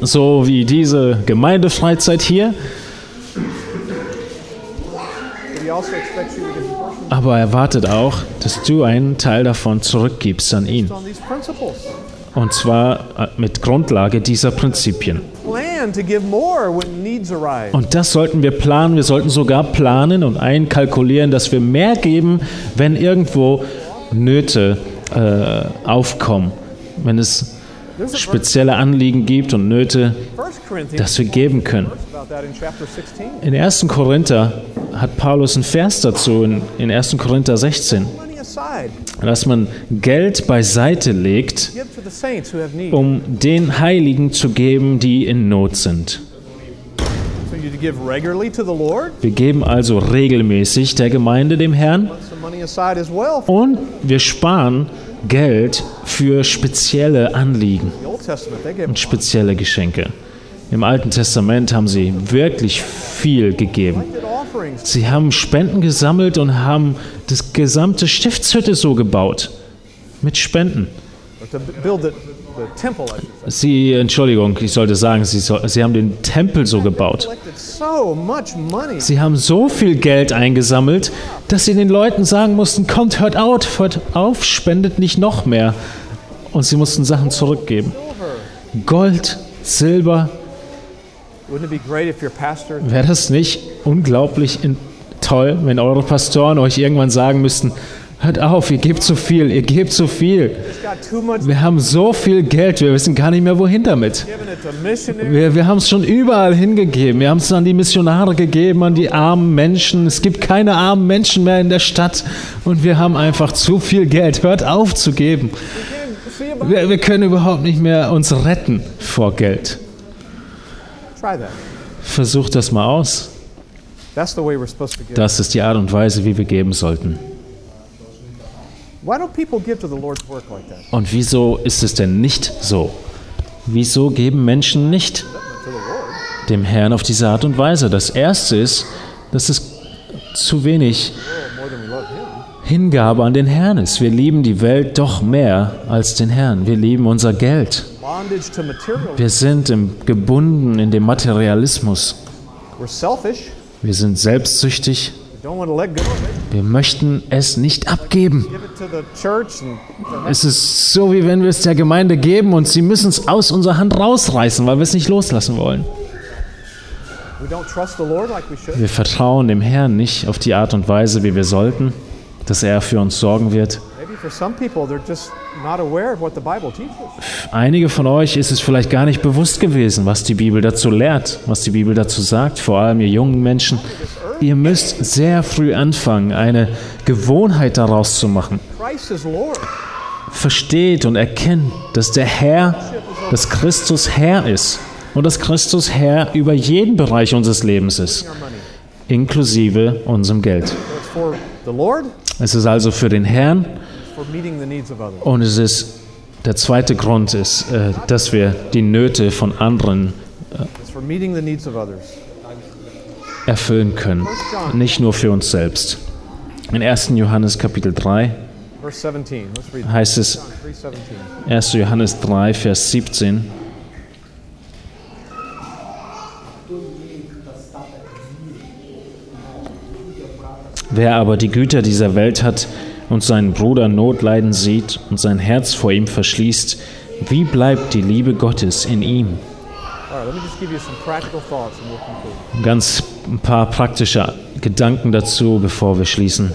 S2: so wie diese Gemeindefreizeit hier. Aber er wartet auch, dass du einen Teil davon zurückgibst an ihn. Und zwar äh, mit Grundlage dieser Prinzipien. Und das sollten wir planen. Wir sollten sogar planen und einkalkulieren, dass wir mehr geben, wenn irgendwo Nöte äh, aufkommen. Wenn es spezielle Anliegen gibt und Nöte,
S1: 1 Corinthians
S2: dass wir geben können.
S1: in chapter 16.
S2: In 1. Korinther hat Paulus einen Vers dazu, in, in 1. Korinther 16,
S1: Money aside.
S2: Dass man Geld beiseite legt, um den Heiligen zu geben, die in Not sind. Wir geben also regelmäßig der Gemeinde, dem Herrn, und wir sparen Geld für spezielle Anliegen und spezielle Geschenke. Im Alten Testament haben sie wirklich viel gegeben. Sie haben Spenden gesammelt und haben das gesamte Stiftshütte so gebaut. Mit Spenden. Sie, Entschuldigung, ich sollte sagen, sie, so, sie haben den Tempel so gebaut. Sie haben so viel Geld eingesammelt, dass sie den Leuten sagen mussten, kommt, hört auf, hört auf, spendet nicht noch mehr. Und sie mussten Sachen zurückgeben. Gold, Silber,
S1: Wouldn't it be great if your pastor
S2: wäre das nicht unglaublich toll, wenn eure Pastoren euch irgendwann sagen müssten, hört auf, ihr gebt zu viel, ihr gebt zu viel. Wir haben so viel Geld, wir wissen gar nicht mehr, wohin damit. Wir, wir haben es schon überall hingegeben. Wir haben es an die Missionare gegeben, an die armen Menschen. Es gibt keine armen Menschen mehr in der Stadt. Und wir haben einfach zu viel Geld. Hört auf zu geben. Wir, wir können überhaupt nicht mehr uns retten vor Geld. Versucht das mal aus. Das ist die Art und Weise, wie wir geben sollten.
S1: Why don't people give to the Lord's work like that?
S2: Und wieso ist es denn nicht so? Wieso geben Menschen nicht dem Herrn auf diese Art und Weise? Das Erste ist, dass es zu wenig. Hingabe an den Herrn ist. Wir lieben die Welt doch mehr als den Herrn. Wir lieben unser Geld. Wir sind gebunden in dem Materialismus. Wir sind selbstsüchtig. Wir möchten es nicht abgeben. Es ist so, wie wenn wir es der Gemeinde geben und sie müssen es aus unserer Hand rausreißen, weil wir es nicht loslassen wollen. Wir vertrauen dem Herrn nicht auf die Art und Weise, wie wir sollten, dass er für uns sorgen wird. Einige von euch ist es vielleicht gar nicht bewusst gewesen, was die Bibel dazu lehrt, was die Bibel dazu sagt, vor allem ihr jungen Menschen. Ihr müsst sehr früh anfangen, eine Gewohnheit daraus zu machen. Versteht und erkennt, dass der Herr, dass Christus Herr ist und dass Christus Herr über jeden Bereich unseres Lebens ist, inklusive unserem Geld. Es ist also für den Herrn und es ist der zweite Grund ist, äh, dass wir die Nöte von anderen
S1: others.
S2: erfüllen können, nicht nur für uns selbst. In 1. Johannes Kapitel 3
S1: Verse 17. Let's read
S2: heißt es,
S1: John 3:17.
S2: 1. Johannes 3, Vers 17, Wer aber die Güter dieser Welt hat und seinen Bruder Not leiden sieht und sein Herz vor ihm verschließt, wie bleibt die Liebe Gottes in ihm? Ganz ein paar praktische Gedanken dazu, bevor wir schließen.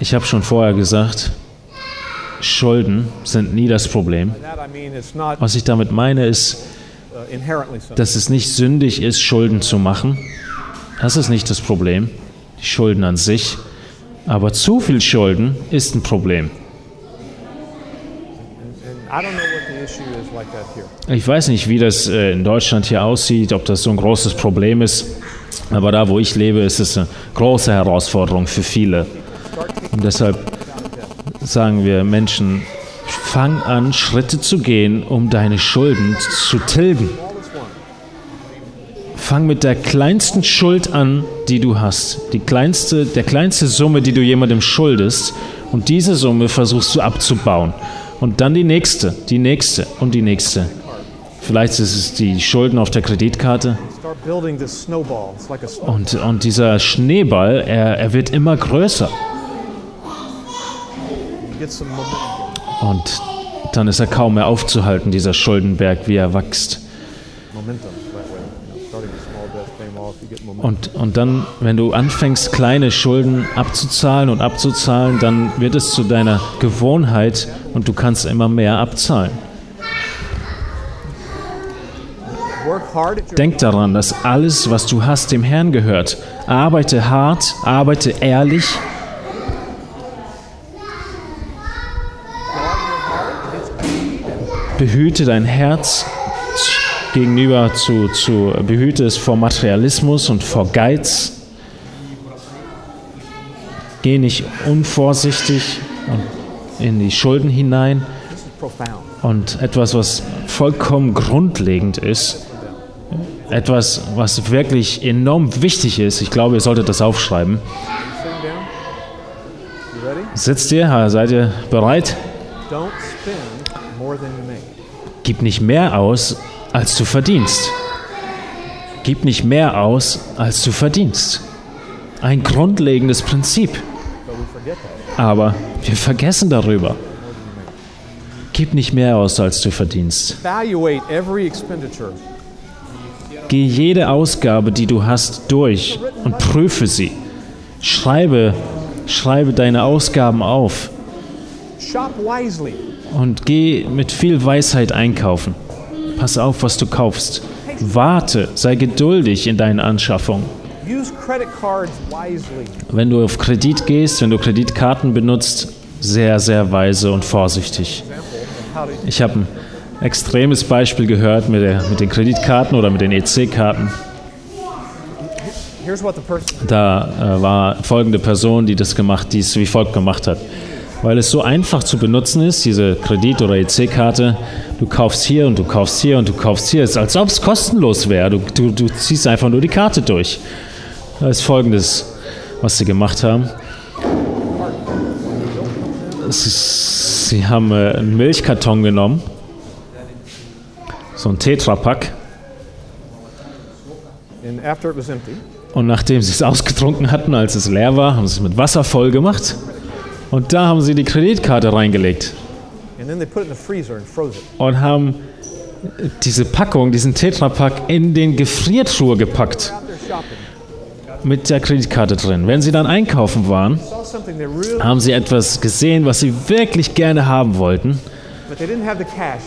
S2: Ich habe schon vorher gesagt, Schulden sind nie das Problem. Was ich damit meine, ist,
S1: uh,
S2: dass es nicht sündig ist, Schulden zu machen. Das ist nicht das Problem, die Schulden an sich. Aber zu viel Schulden ist ein Problem. Ich weiß nicht, wie das äh, in Deutschland hier aussieht, ob das so ein großes Problem ist. Aber da, wo ich lebe, ist es eine große Herausforderung für viele. Und deshalb sagen wir Menschen, fang an, Schritte zu gehen, um deine Schulden zu tilgen. Fang mit der kleinsten Schuld an, die du hast. Die kleinste, der kleinste Summe, die du jemandem schuldest. Und diese Summe versuchst du abzubauen. Und dann die nächste, die nächste und die nächste. Vielleicht ist es die Schulden auf der Kreditkarte. Und, und dieser Schneeball, er, er wird immer größer. Und dann ist er kaum mehr aufzuhalten, dieser Schuldenberg, wie er wächst.
S1: Momentum that way. You know, starting with small debts, pay them off, you get momentum.
S2: Und, und dann, wenn du anfängst, kleine Schulden abzuzahlen und abzuzahlen, dann wird es zu deiner Gewohnheit und du kannst immer mehr abzahlen. Denk daran, dass alles, was du hast, dem Herrn gehört. Arbeite hart, arbeite ehrlich, behüte dein Herz gegenüber zu, zu behüte es vor Materialismus und vor Geiz. Geh nicht unvorsichtig in die Schulden hinein. Und etwas, was vollkommen grundlegend ist, etwas, was wirklich enorm wichtig ist, ich glaube, ihr solltet das aufschreiben. Sitzt ihr, seid ihr bereit? Gib nicht mehr aus, als du verdienst. Gib nicht mehr aus, als du verdienst. Ein grundlegendes Prinzip. Aber wir vergessen darüber. Gib nicht mehr aus, als du verdienst. Geh jede Ausgabe, die du hast, durch und prüfe sie. Schreibe, schreibe deine Ausgaben auf und geh mit viel Weisheit einkaufen. Pass auf, was du kaufst. Warte, sei geduldig in deinen Anschaffungen. Wenn du auf Kredit gehst, wenn du Kreditkarten benutzt, sehr, sehr weise und vorsichtig. Ich habe ein extremes Beispiel gehört mit, der, mit den Kreditkarten oder mit den EC-Karten. Da äh, war folgende Person, die das gemacht, die es wie folgt gemacht hat. Weil es so einfach zu benutzen ist, diese Kredit- oder EC-Karte, du kaufst hier und du kaufst hier und du kaufst hier, es ist, als ob es kostenlos wäre. Du, du, du ziehst einfach nur die Karte durch. Da ist folgendes, was sie gemacht haben. Sie, haben äh, einen Milchkarton genommen, so ein Tetrapack, Und nachdem sie es ausgetrunken hatten, als es leer war, haben sie es mit Wasser voll gemacht. Und da haben sie die Kreditkarte reingelegt und haben diese Packung, diesen Tetrapack in den Gefriertruhe gepackt. Mit der Kreditkarte drin. Wenn sie dann einkaufen waren, haben sie etwas gesehen, was sie wirklich gerne haben wollten.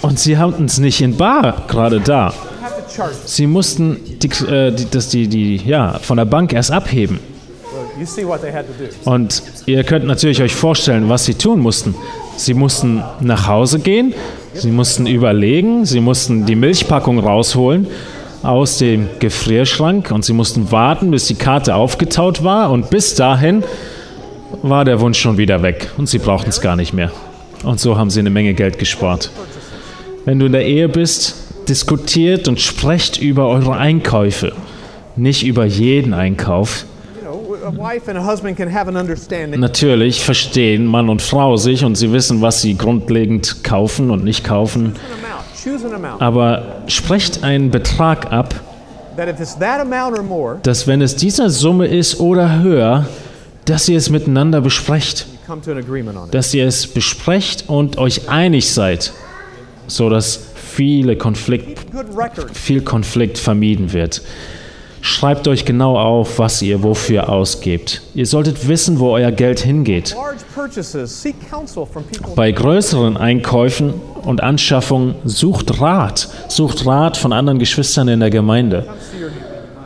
S2: Und sie hatten es nicht in Bar gerade da. Sie mussten die, äh, die, das, die, die, ja, von der Bank erst abheben. Und ihr könnt natürlich euch vorstellen, was sie tun mussten. Sie mussten nach Hause gehen, sie mussten überlegen, sie mussten die Milchpackung rausholen aus dem Gefrierschrank und sie mussten warten, bis die Karte aufgetaut war und bis dahin war der Wunsch schon wieder weg und sie brauchten es gar nicht mehr. Und so haben sie eine Menge Geld gespart. Wenn du in der Ehe bist, diskutiert und sprecht über eure Einkäufe, nicht über jeden Einkauf. Natürlich verstehen Mann und Frau sich und sie wissen, was sie grundlegend kaufen und nicht kaufen. Aber sprecht einen Betrag ab,
S1: That if it's that amount or more,
S2: dass wenn es dieser Summe ist oder höher, dass ihr es miteinander besprecht. Dass ihr es besprecht und euch einig seid, sodass viele Konflikt, viel Konflikt vermieden wird. Schreibt euch genau auf, was ihr wofür ausgebt. Ihr solltet wissen, wo euer Geld hingeht. Bei größeren Einkäufen und Anschaffungen sucht Rat. Sucht Rat von anderen Geschwistern in der Gemeinde.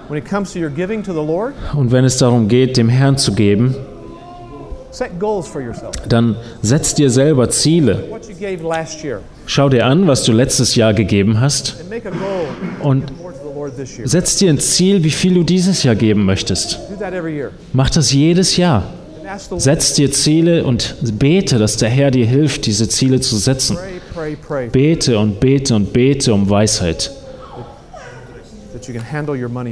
S2: Und wenn es darum geht, dem Herrn zu geben, dann setz dir selber Ziele. Schau dir an, was du letztes Jahr gegeben hast und setz dir ein Ziel, wie viel du dieses Jahr geben möchtest. Mach das jedes Jahr. Setz dir Ziele und bete, dass der Herr dir hilft, diese Ziele zu setzen. Bete und bete und bete um Weisheit,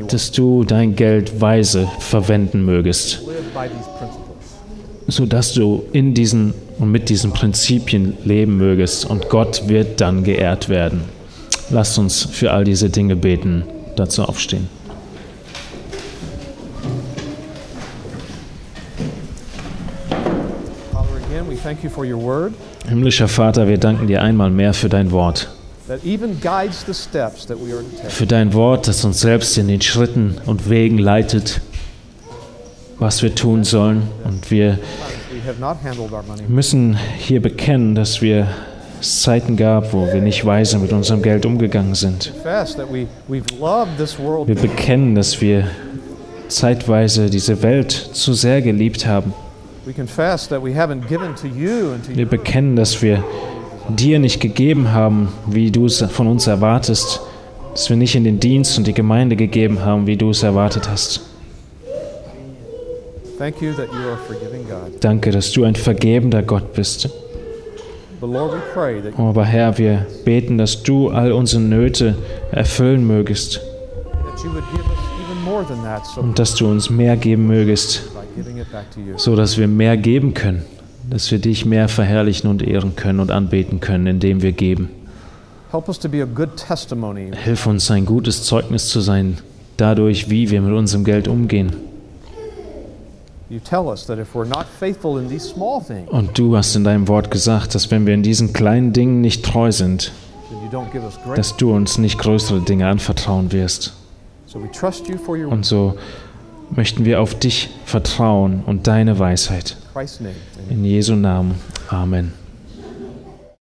S2: dass du dein Geld weise verwenden mögest. Sodass du in diesen und mit diesen Prinzipien leben mögest und Gott wird dann geehrt werden. Lasst uns für all diese Dinge beten, dazu aufstehen. Himmlischer Vater, wir danken dir einmal mehr für dein Wort. Für dein Wort, das uns selbst in den Schritten und Wegen leitet, was wir tun sollen. Und wir müssen hier bekennen, dass wir es Zeiten gab, wo wir nicht weise mit unserem Geld umgegangen sind. Wir bekennen, dass wir zeitweise diese Welt zu sehr geliebt haben. Wir bekennen, dass wir dir nicht gegeben haben, wie du es von uns erwartest. Dass wir nicht in den Dienst und die Gemeinde gegeben haben, wie du es erwartet hast. Danke, dass du ein vergebender Gott bist. Aber Herr, wir beten, dass du all unsere Nöte erfüllen mögest und dass du uns mehr geben mögest, so dass wir mehr geben können, dass wir dich mehr verherrlichen und ehren können und anbeten können, indem wir geben. Hilf uns, ein gutes Zeugnis zu sein, dadurch, wie wir mit unserem Geld umgehen. Und du hast in deinem Wort gesagt, dass wenn wir in diesen kleinen Dingen nicht treu sind, dass du uns nicht größere Dinge anvertrauen wirst. Und so möchten wir auf dich vertrauen und deine Weisheit. In Jesu Namen. Amen.